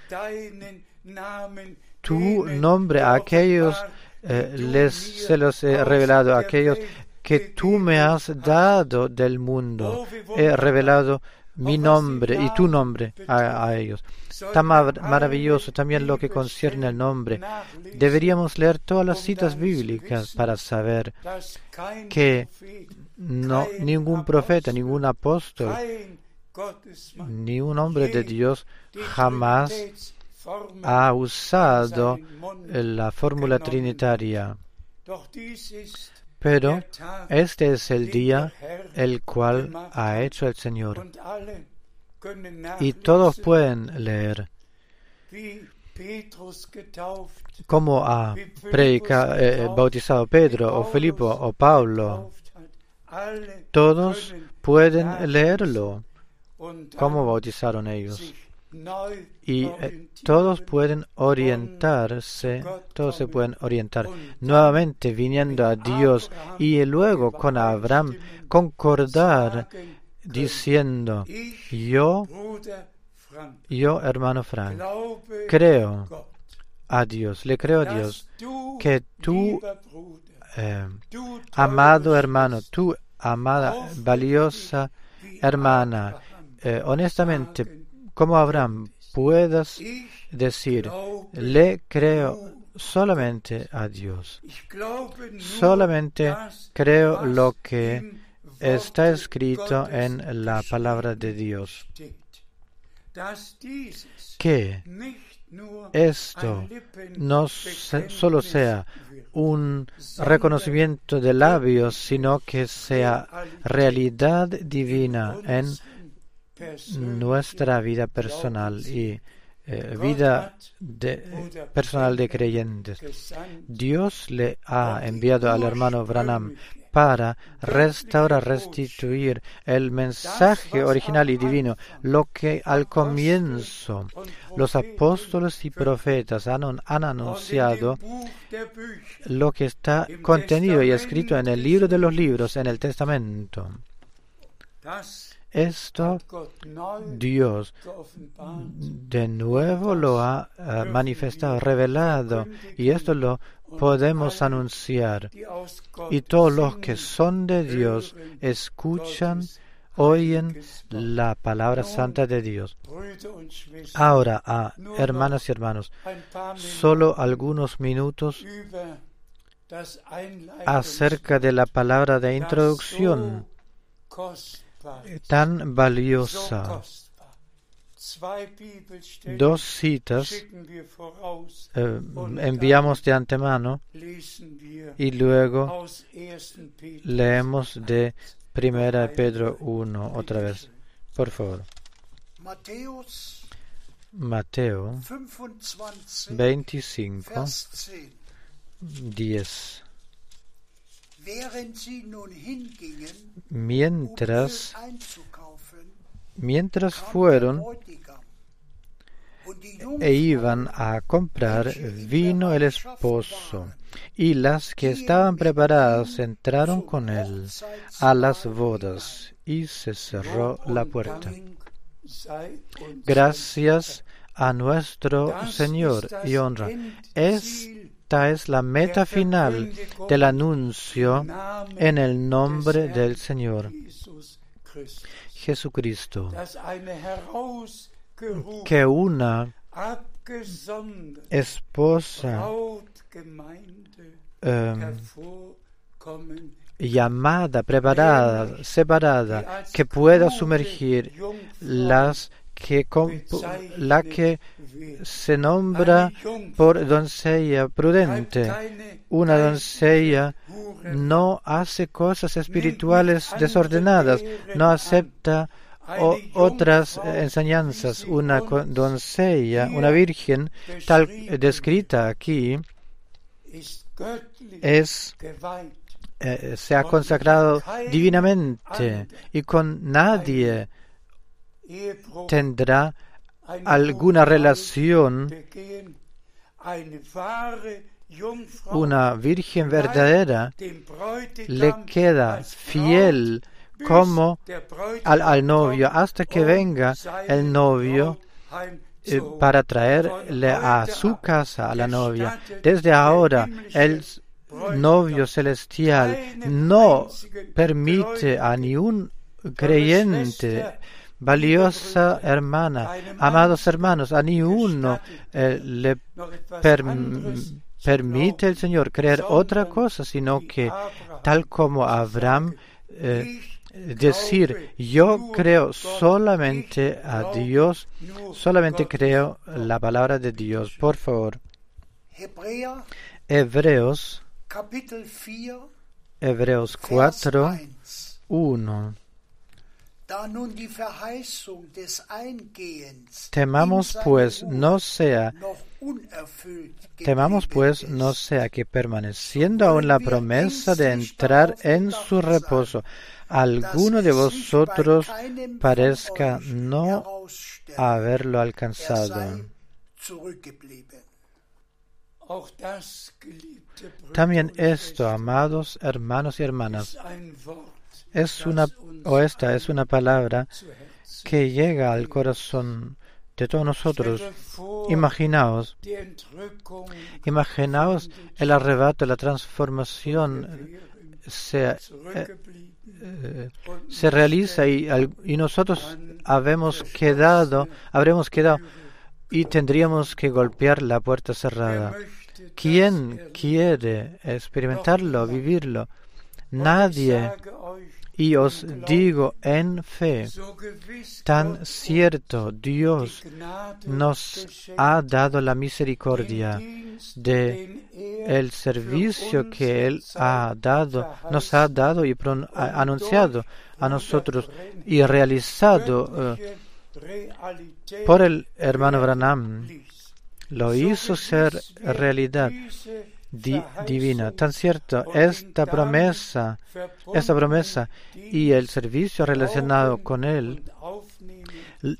[SPEAKER 2] tu nombre a aquellos eh, les se los he revelado, a aquellos que tú me has dado del mundo. He revelado mi nombre y tu nombre a, ellos. Tan maravilloso también lo que concierne al nombre. Deberíamos leer todas las citas bíblicas para saber que no, ningún profeta, ningún apóstol, ni un hombre de Dios jamás ha usado la fórmula trinitaria. Pero este es el día el cual ha hecho el Señor. Y todos pueden leer como ha eh, bautizado Pedro o Filipo o Pablo. Todos pueden leerlo cómo bautizaron ellos. Y eh, todos pueden orientarse, todos se pueden orientar. nuevamente viniendo a Dios y luego con Abraham concordar diciendo, yo, yo hermano Frank, creo a Dios, le creo a Dios que tú, eh, amado hermano, tú, amada, valiosa hermana, eh, honestamente, como Abraham, puedas decir, le creo solamente a Dios. Solamente creo lo que está escrito en la palabra de Dios. Que esto no solo sea un reconocimiento de labios, sino que sea realidad divina en nuestra vida personal y eh, vida de, personal de creyentes. Dios le ha enviado al hermano Branham para restaurar, restituir el mensaje original y divino, lo que al comienzo los apóstoles y profetas han, anunciado, lo que está contenido y escrito en el libro de los libros, en el Testamento. Esto Dios de nuevo lo ha manifestado, revelado, y esto lo podemos anunciar. Y todos los que son de Dios escuchan, oyen la palabra santa de Dios. Ahora, ah, hermanas y hermanos, solo algunos minutos acerca de la palabra de introducción tan valiosa. Dos citas eh, enviamos de antemano y luego leemos de Primera Pedro 1 otra vez. Por favor. Mateo 25, 10. Mientras, mientras fueron e iban a comprar, vino el esposo, y las que estaban preparadas entraron con él a las bodas, y se cerró la puerta. Gracias a nuestro Señor y honra. Esta es la meta final del anuncio en el nombre del Señor Jesucristo. Que una esposa um, llamada, preparada, separada, que pueda sumergir las que la que se nombra por doncella prudente. Una doncella no hace cosas espirituales desordenadas, no acepta otras enseñanzas. Una doncella, una virgen, tal descrita aquí, es eh, se ha consagrado divinamente y con nadie tendrá alguna relación una virgen verdadera le queda fiel como al, novio hasta que venga el novio eh, para traerle a su casa a la novia. Desde ahora el novio celestial no permite a ni un creyente valiosa hermana, amados hermanos, a ni uno eh, le permite el Señor creer otra cosa, sino que tal como Abraham eh, decir yo creo solamente a Dios, solamente creo la palabra de Dios. Por favor. Hebreos, Hebreos 4, 1. Temamos pues no sea temamos pues no sea que permaneciendo aún la promesa de entrar en su reposo, alguno de vosotros parezca no haberlo alcanzado. También esto, amados hermanos y hermanas, es una, o esta es una palabra que llega al corazón de todos nosotros. Imaginaos, imaginaos el arrebato, la transformación se, eh, eh, se realiza y, y nosotros habemos quedado, habremos quedado y tendríamos que golpear la puerta cerrada. ¿Quién quiere experimentarlo, vivirlo? Nadie y os digo en fe, tan cierto Dios nos ha dado la misericordia de el servicio que Él ha dado, nos ha dado y anunciado a nosotros y realizado eh, por el hermano Branham, lo hizo ser realidad divina. Tan cierto, esta promesa, esta promesa y el servicio relacionado con él,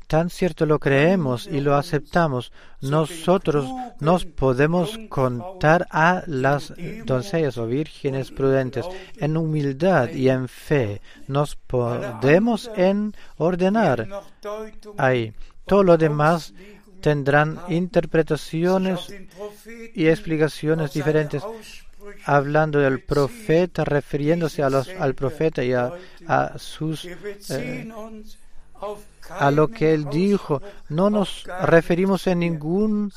[SPEAKER 2] tan cierto lo creemos y lo aceptamos, nosotros nos podemos contar a las doncellas o vírgenes prudentes en humildad y en fe. Nos podemos en ordenar ahí. Todo lo demás tendrán interpretaciones y explicaciones diferentes hablando del profeta, refiriéndose al profeta y a, sus eh, a lo que él dijo. No nos referimos en ningún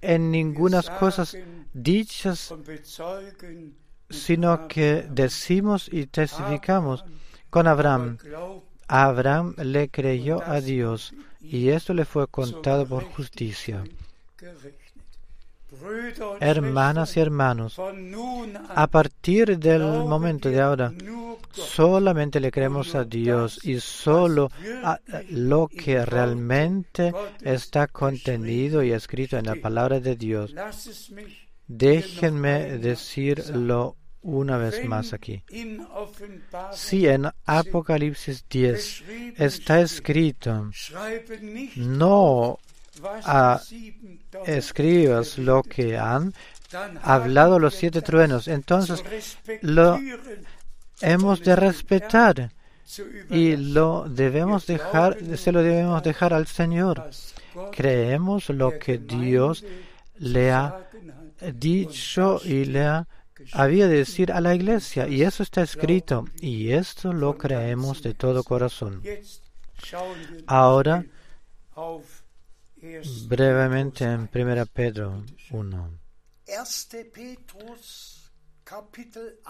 [SPEAKER 2] en ningunas cosas dichas, sino que decimos y testificamos con Abraham. Abraham le creyó a Dios y esto le fue contado por justicia. Hermanas y hermanos, a partir del momento de ahora, solamente le creemos a Dios y solo a lo que realmente está contenido y escrito en la palabra de Dios. Déjenme decirlo una vez más aquí. Si en Apocalipsis 10 está escrito, no escribas lo que han hablado los siete truenos, entonces lo hemos de respetar y lo debemos dejar, se lo debemos dejar al Señor. Creemos lo que Dios le ha dicho y le ha había de decir a la iglesia, y eso está escrito, y esto lo creemos de todo corazón. Ahora, brevemente en 1 Pedro 1.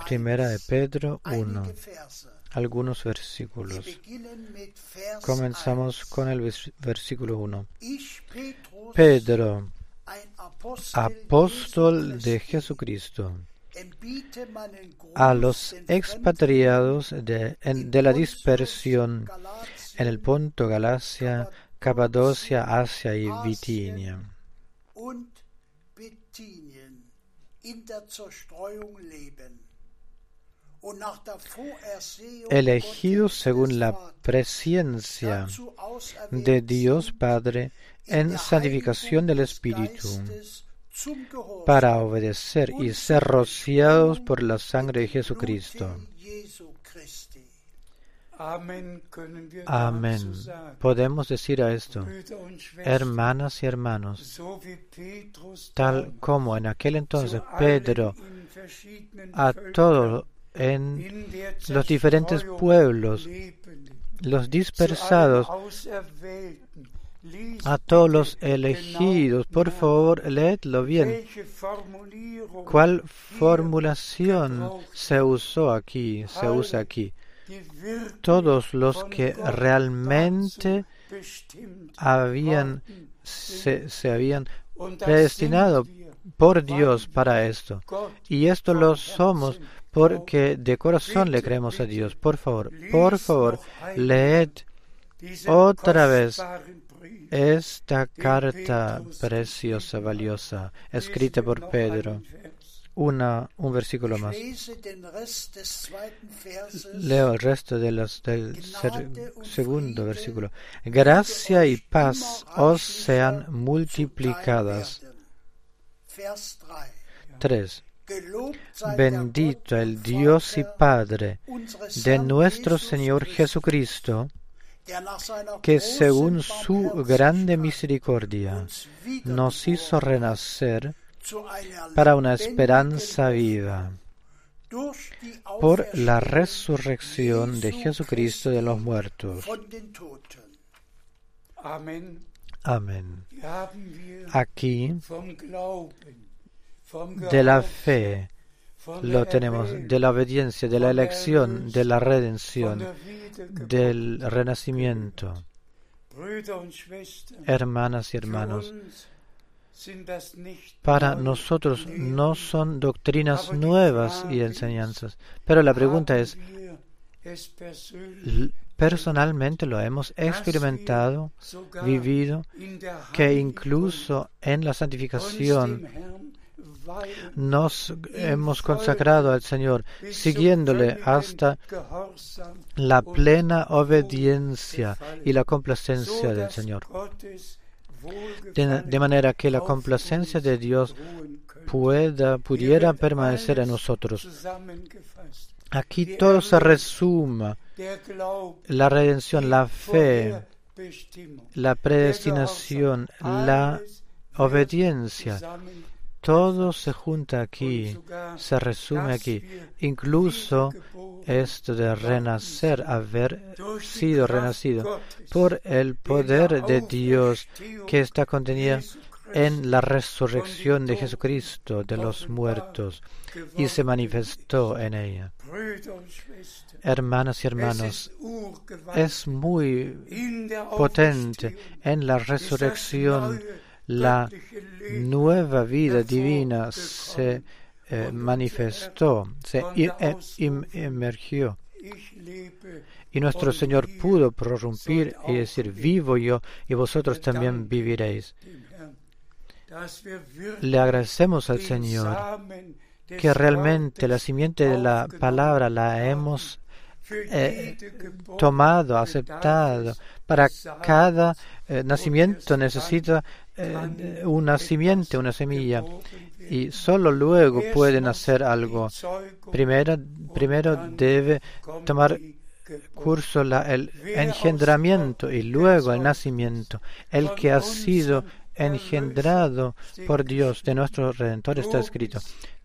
[SPEAKER 2] Primera de Pedro 1. Algunos versículos. Comenzamos con el versículo 1. Pedro, apóstol de Jesucristo a los expatriados de, la dispersión en el Ponto, Galacia, Capadocia, Asia y Bitinia. Elegidos según la presencia de Dios Padre en santificación del Espíritu para obedecer y ser rociados por la sangre de Jesucristo. Amén. Podemos decir a esto, hermanas y hermanos, tal como en aquel entonces Pedro a todos en los diferentes pueblos, los dispersados, a todos los elegidos. Por favor, leedlo bien. ¿Cuál formulación se usó aquí, se usa aquí? Todos los que realmente habían, se, se habían predestinado por Dios para esto. Y esto lo somos porque de corazón le creemos a Dios. Por favor, por favor, leed otra vez esta carta preciosa, valiosa, escrita por Pedro, una, un versículo más. Leo el resto del segundo versículo. Gracia y paz os sean multiplicadas. 3. Bendito el Dios y Padre de nuestro Señor Jesucristo, que según su grande misericordia nos hizo renacer para una esperanza viva por la resurrección de Jesucristo de los muertos. Amén. Aquí, de la fe, lo tenemos, de la obediencia, de la elección, de la redención, del renacimiento. Hermanas y hermanos, para nosotros no son doctrinas nuevas y enseñanzas, pero la pregunta es, personalmente lo hemos experimentado, vivido, que incluso en la santificación nos hemos consagrado al Señor, siguiéndole hasta la plena obediencia y la complacencia del Señor. De, manera que la complacencia de Dios pueda, pudiera permanecer en nosotros. Aquí todo se resuma. La redención, la fe, la predestinación, la obediencia. Todo se junta aquí, se resume aquí. Incluso esto de renacer, haber sido renacido por el poder de Dios que está contenido en la resurrección de Jesucristo de los muertos y se manifestó en ella. Hermanas y hermanos, es muy potente en la resurrección la nueva vida divina se eh, manifestó, se emergió. Y nuestro Señor pudo prorrumpir y decir, vivo yo y vosotros también viviréis. Le agradecemos al Señor que realmente la simiente de la palabra la hemos eh, tomado, aceptado. Para cada eh, nacimiento necesita eh, un nacimiento, una semilla, y solo luego puede nacer algo. Primero, primero debe tomar curso la, el engendramiento y luego el nacimiento. El que ha sido engendrado por Dios de nuestro Redentor está escrito.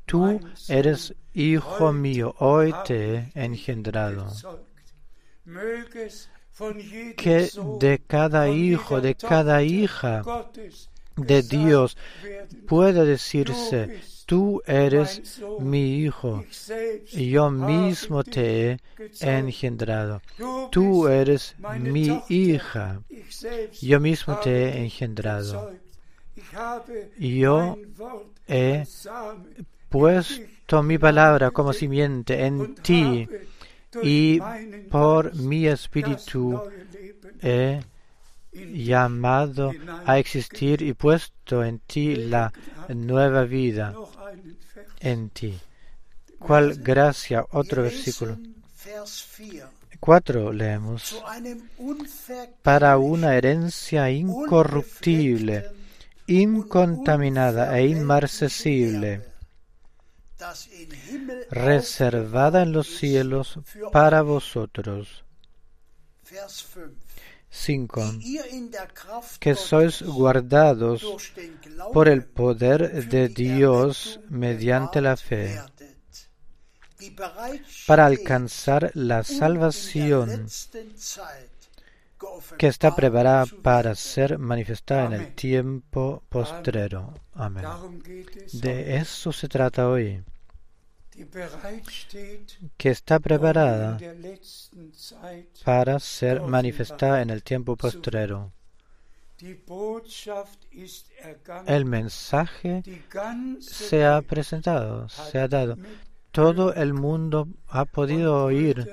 [SPEAKER 2] Tú eres hijo mío, hoy te he engendrado. Que de cada hijo, de cada hija de Dios pueda decirse, tú eres mi hijo, yo mismo te he engendrado. Tú eres mi hija, yo mismo te he engendrado. Yo he puesto mi palabra como simiente en ti y por mi espíritu he llamado a existir y puesto en ti la nueva vida en ti. ¿Cuál gracia? Otro versículo. Cuatro leemos. Para una herencia incorruptible, incontaminada e inmarcesible reservada en los cielos para vosotros. 5. Que sois guardados por el poder de Dios mediante la fe para alcanzar la salvación que está preparada para ser manifestada en el tiempo postrero. Amén. De eso se trata hoy que está preparada para ser manifestada en el tiempo postrero. El mensaje se ha presentado, se ha dado. Todo el mundo ha podido oír.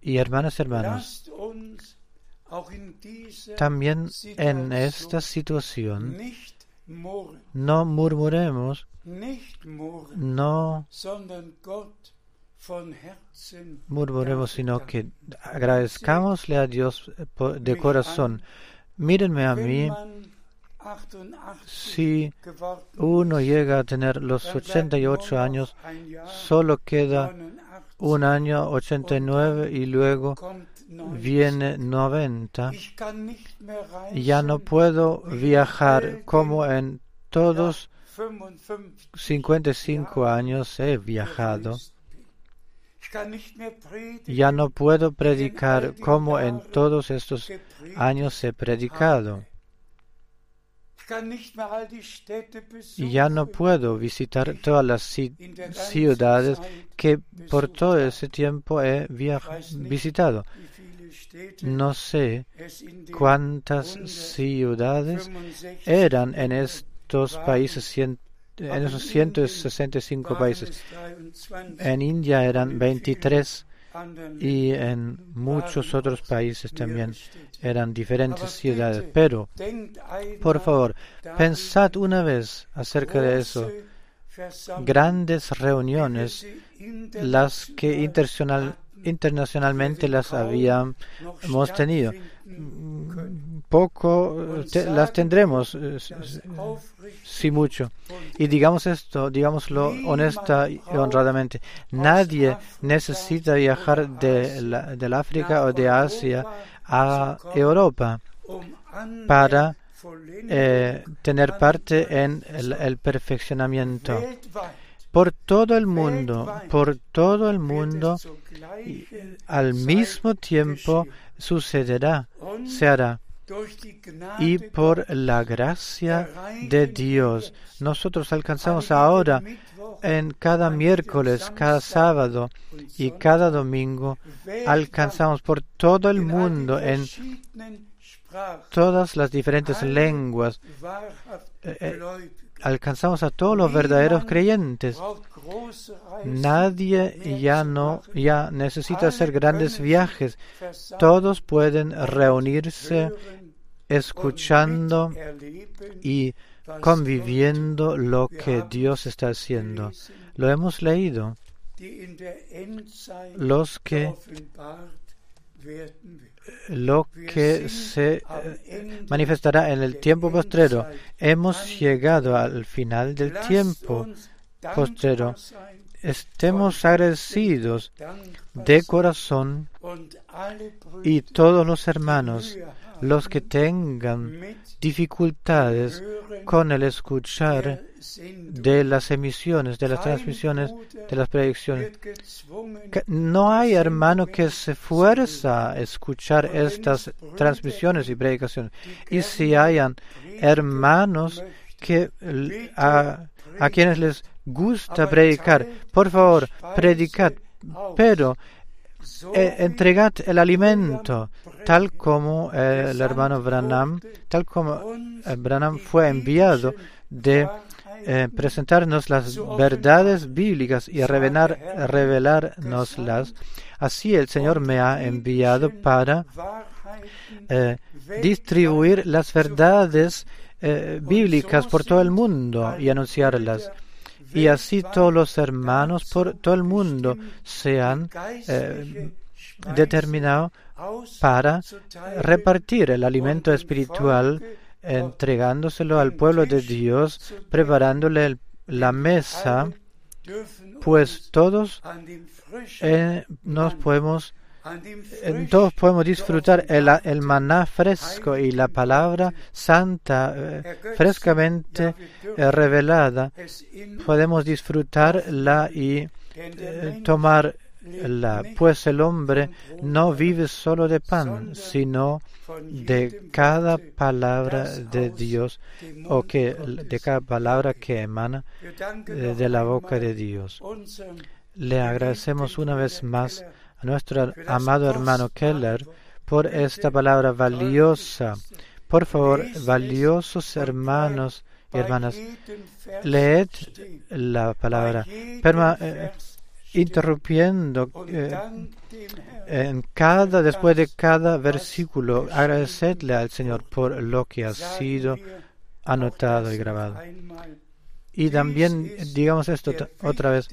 [SPEAKER 2] Y hermanas hermanos, también en esta situación no murmuremos no murmuremos, sino que agradezcámosle a Dios de corazón. Mírenme a mí. Si uno llega a tener los 88 años, solo queda un año 89 y luego viene 90. Ya no puedo viajar como en todos 55 años he viajado. Ya no puedo predicar como en todos estos años he predicado. Ya no puedo visitar todas las ciudades que por todo ese tiempo he visitado. No sé cuántas ciudades eran en este países, en esos 165 países. En India eran 23 y en muchos otros países también eran diferentes ciudades. Pero, por favor, pensad una vez acerca de eso. Grandes reuniones, las que internacionalmente las habíamos tenido poco las tendremos, eh, si mucho. Y digamos esto, digámoslo honesta y honradamente, nadie necesita viajar de la, del África o de Asia a Europa para eh, tener parte en el perfeccionamiento. Por todo el mundo, por todo el mundo, al mismo tiempo sucederá, se hará y por la gracia de Dios. Nosotros alcanzamos ahora en cada miércoles, cada sábado y cada domingo, alcanzamos por todo el mundo en todas las diferentes lenguas. Eh, eh, alcanzamos a todos los verdaderos creyentes. Nadie ya no ya necesita hacer grandes viajes. Todos pueden reunirse escuchando y conviviendo lo que Dios está haciendo. Lo hemos leído. Que lo que se eh, manifestará en el tiempo postrero. Hemos llegado al final del tiempo postrero. Estemos agradecidos de corazón y todos los hermanos, los que tengan dificultades con el escuchar de las emisiones, de las transmisiones, de las predicciones. No hay hermano que se fuerza a escuchar estas transmisiones y predicaciones. Y si hayan hermanos que a, a quienes les gusta predicar, por favor, predicad, pero eh, entregad el alimento, tal como el hermano Branham, tal como Branham fue enviado de eh, presentarnos las verdades bíblicas y revelar, revelárnoslas. Así el Señor me ha enviado para eh, distribuir las verdades bíblicas por todo el mundo y anunciarlas y así todos los hermanos por todo el mundo sean eh, determinados para repartir el alimento espiritual, entregándoselo al pueblo de Dios, preparándole la mesa, pues todos eh, nos podemos todos podemos disfrutar el, maná fresco y la palabra santa eh, frescamente eh, revelada. Podemos disfrutarla y eh, tomarla, pues el hombre no vive solo de pan, sino de cada palabra de Dios o que de cada palabra que emana de la boca de Dios. Le agradecemos una vez más nuestro amado hermano Keller por esta palabra valiosa. Por favor, valiosos hermanos y hermanas, leed la palabra, eh, interrumpiendo eh, en cada, después de cada versículo, agradecedle al Señor por lo que ha sido anotado y grabado. Y también digamos esto otra vez.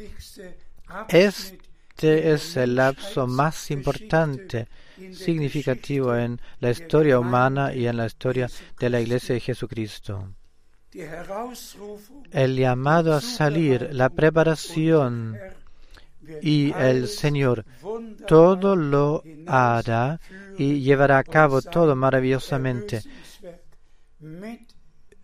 [SPEAKER 2] Es este es el lapso más importante, significativo en la historia humana y en la historia de la Iglesia de Jesucristo. El llamado a salir, la preparación y el Señor todo lo hará y llevará a cabo todo maravillosamente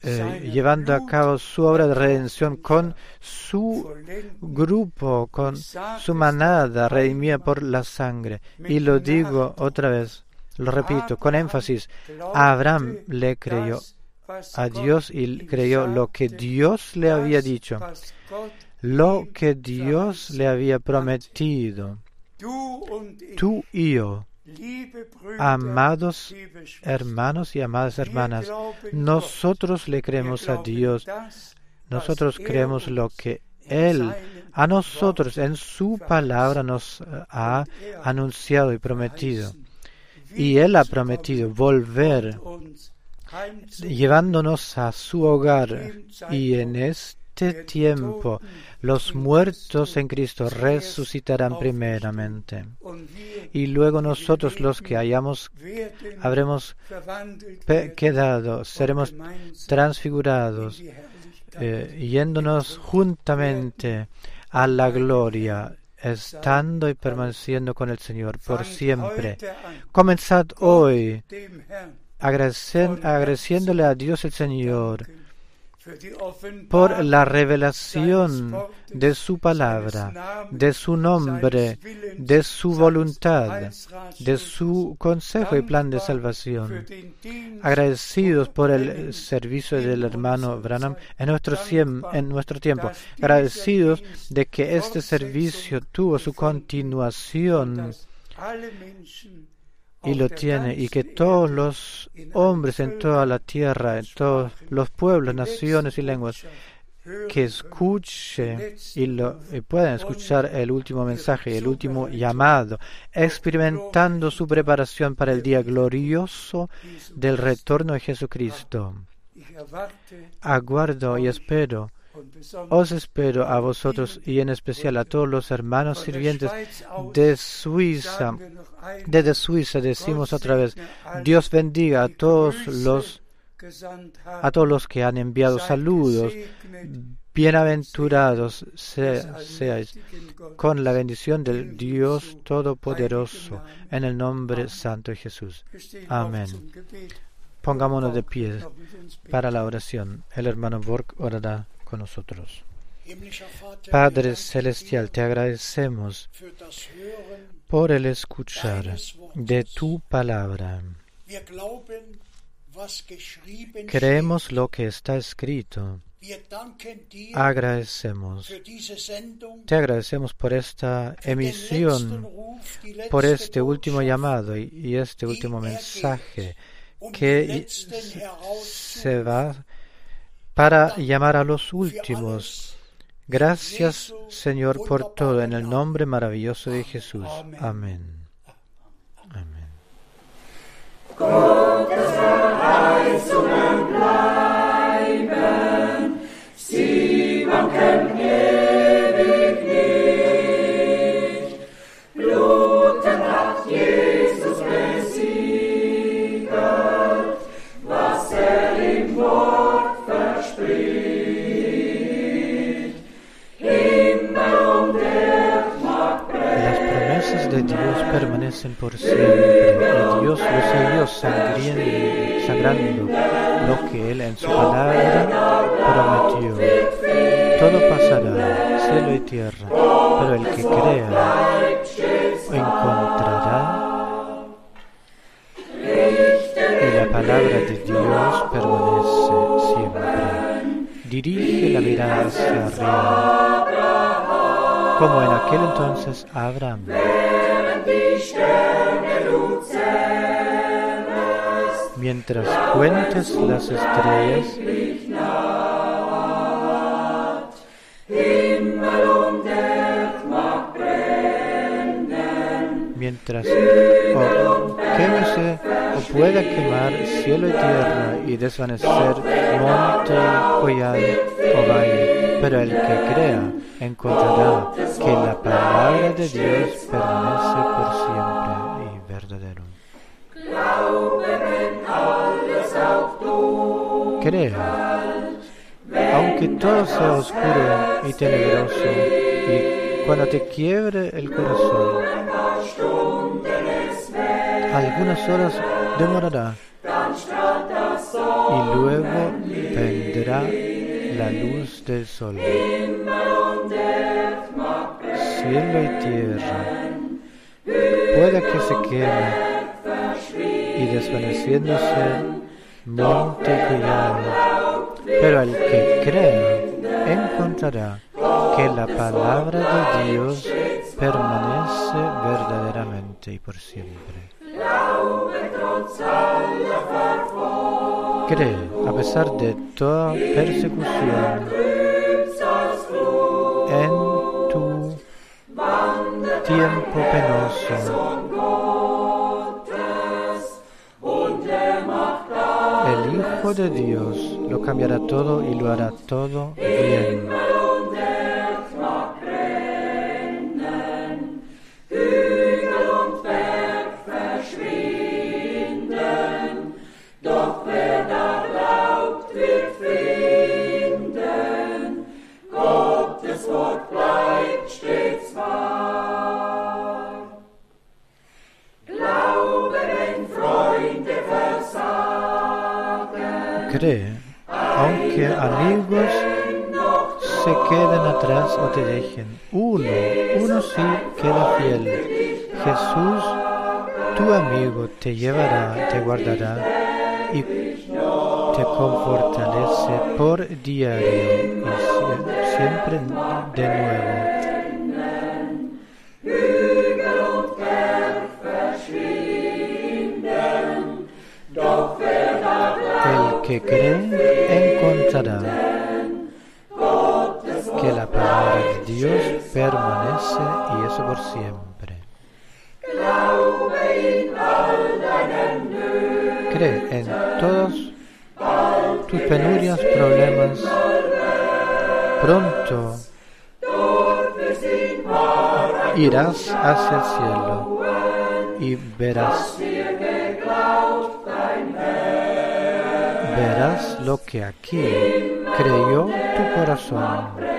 [SPEAKER 2] eh, llevando a cabo su obra de redención con su grupo, con su manada redimida por la sangre. Y lo digo otra vez, lo repito con énfasis, Abraham le creyó a Dios y creyó lo que Dios le había dicho, lo que Dios le había prometido. Tú y yo Amados hermanos y amadas hermanas, nosotros le creemos a Dios, nosotros creemos lo que Él a nosotros en su palabra nos ha anunciado y prometido. Y Él ha prometido volver llevándonos a su hogar. Y en este tiempo los muertos en Cristo resucitarán primeramente y luego nosotros los que hayamos habremos quedado seremos transfigurados eh, yéndonos juntamente a la gloria estando y permaneciendo con el Señor por siempre. Comenzad hoy agradeciéndole a Dios el Señor por la revelación de su palabra, de su nombre, de su voluntad, de su consejo y plan de salvación. Agradecidos por el servicio del hermano Branham en nuestro, en nuestro tiempo. Agradecidos de que este servicio tuvo su continuación y lo tiene, y que todos los hombres en toda la tierra, en todos los pueblos, naciones y lenguas, que escuchen y, lo, puedan escuchar el último mensaje, el último llamado, experimentando su preparación para el día glorioso del retorno de Jesucristo. Aguardo y espero os espero a vosotros y en especial a todos los hermanos sirvientes de Suiza. Desde Suiza decimos otra vez, Dios bendiga a todos los a todos los que han enviado saludos. Bienaventurados seáis con la bendición del Dios Todopoderoso en el nombre santo de Jesús. Amén. Pongámonos de pie para la oración. El hermano Borg orará con nosotros. Padre Celestial, te agradecemos por el escuchar de tu palabra. Creemos lo que está escrito. Agradecemos. Te agradecemos por esta emisión, por este último llamado y, este último mensaje que se va para llamar a los últimos. Gracias, Señor, por todo, en el nombre maravilloso de Jesús. Amén. Amén. Dios permanecen por siempre, y Dios los sellos sangrando lo que Él en su palabra prometió. Todo pasará, cielo y tierra, pero el que crea encontrará. Y la palabra de Dios permanece siempre. Dirige la mirada hacia arriba, como en aquel entonces Abraham Mientras cuentes las estrellas, mientras o quémese o pueda quemar cielo y tierra y desvanecer monte, collado o valle, pero el que crea encontrará que la palabra de Dios permanece por siempre y verdadero. Crea, aunque todo sea oscuro y tenebroso, y cuando te quiebre el corazón, algunas horas demorará y luego vendrá la luz del sol. Cielo y tierra, puede que se queme y desvaneciéndose monte y pero el que cree encontrará que la palabra de Dios permanece verdaderamente y por siempre cree a pesar de toda persecución en tu tiempo penoso. El Hijo de Dios lo cambiará todo y lo hará todo bien. Amigos se queden atrás o te dejen. Uno, uno sí queda fiel. Jesús, tu amigo, te llevará, te guardará y te confortalece por diario y sie- siempre de nuevo. El que cree que la palabra de Dios permanece y eso por siempre. Cree en todos tus penurias, problemas. Pronto irás hacia el cielo y verás, verás lo que aquí creyó tu corazón.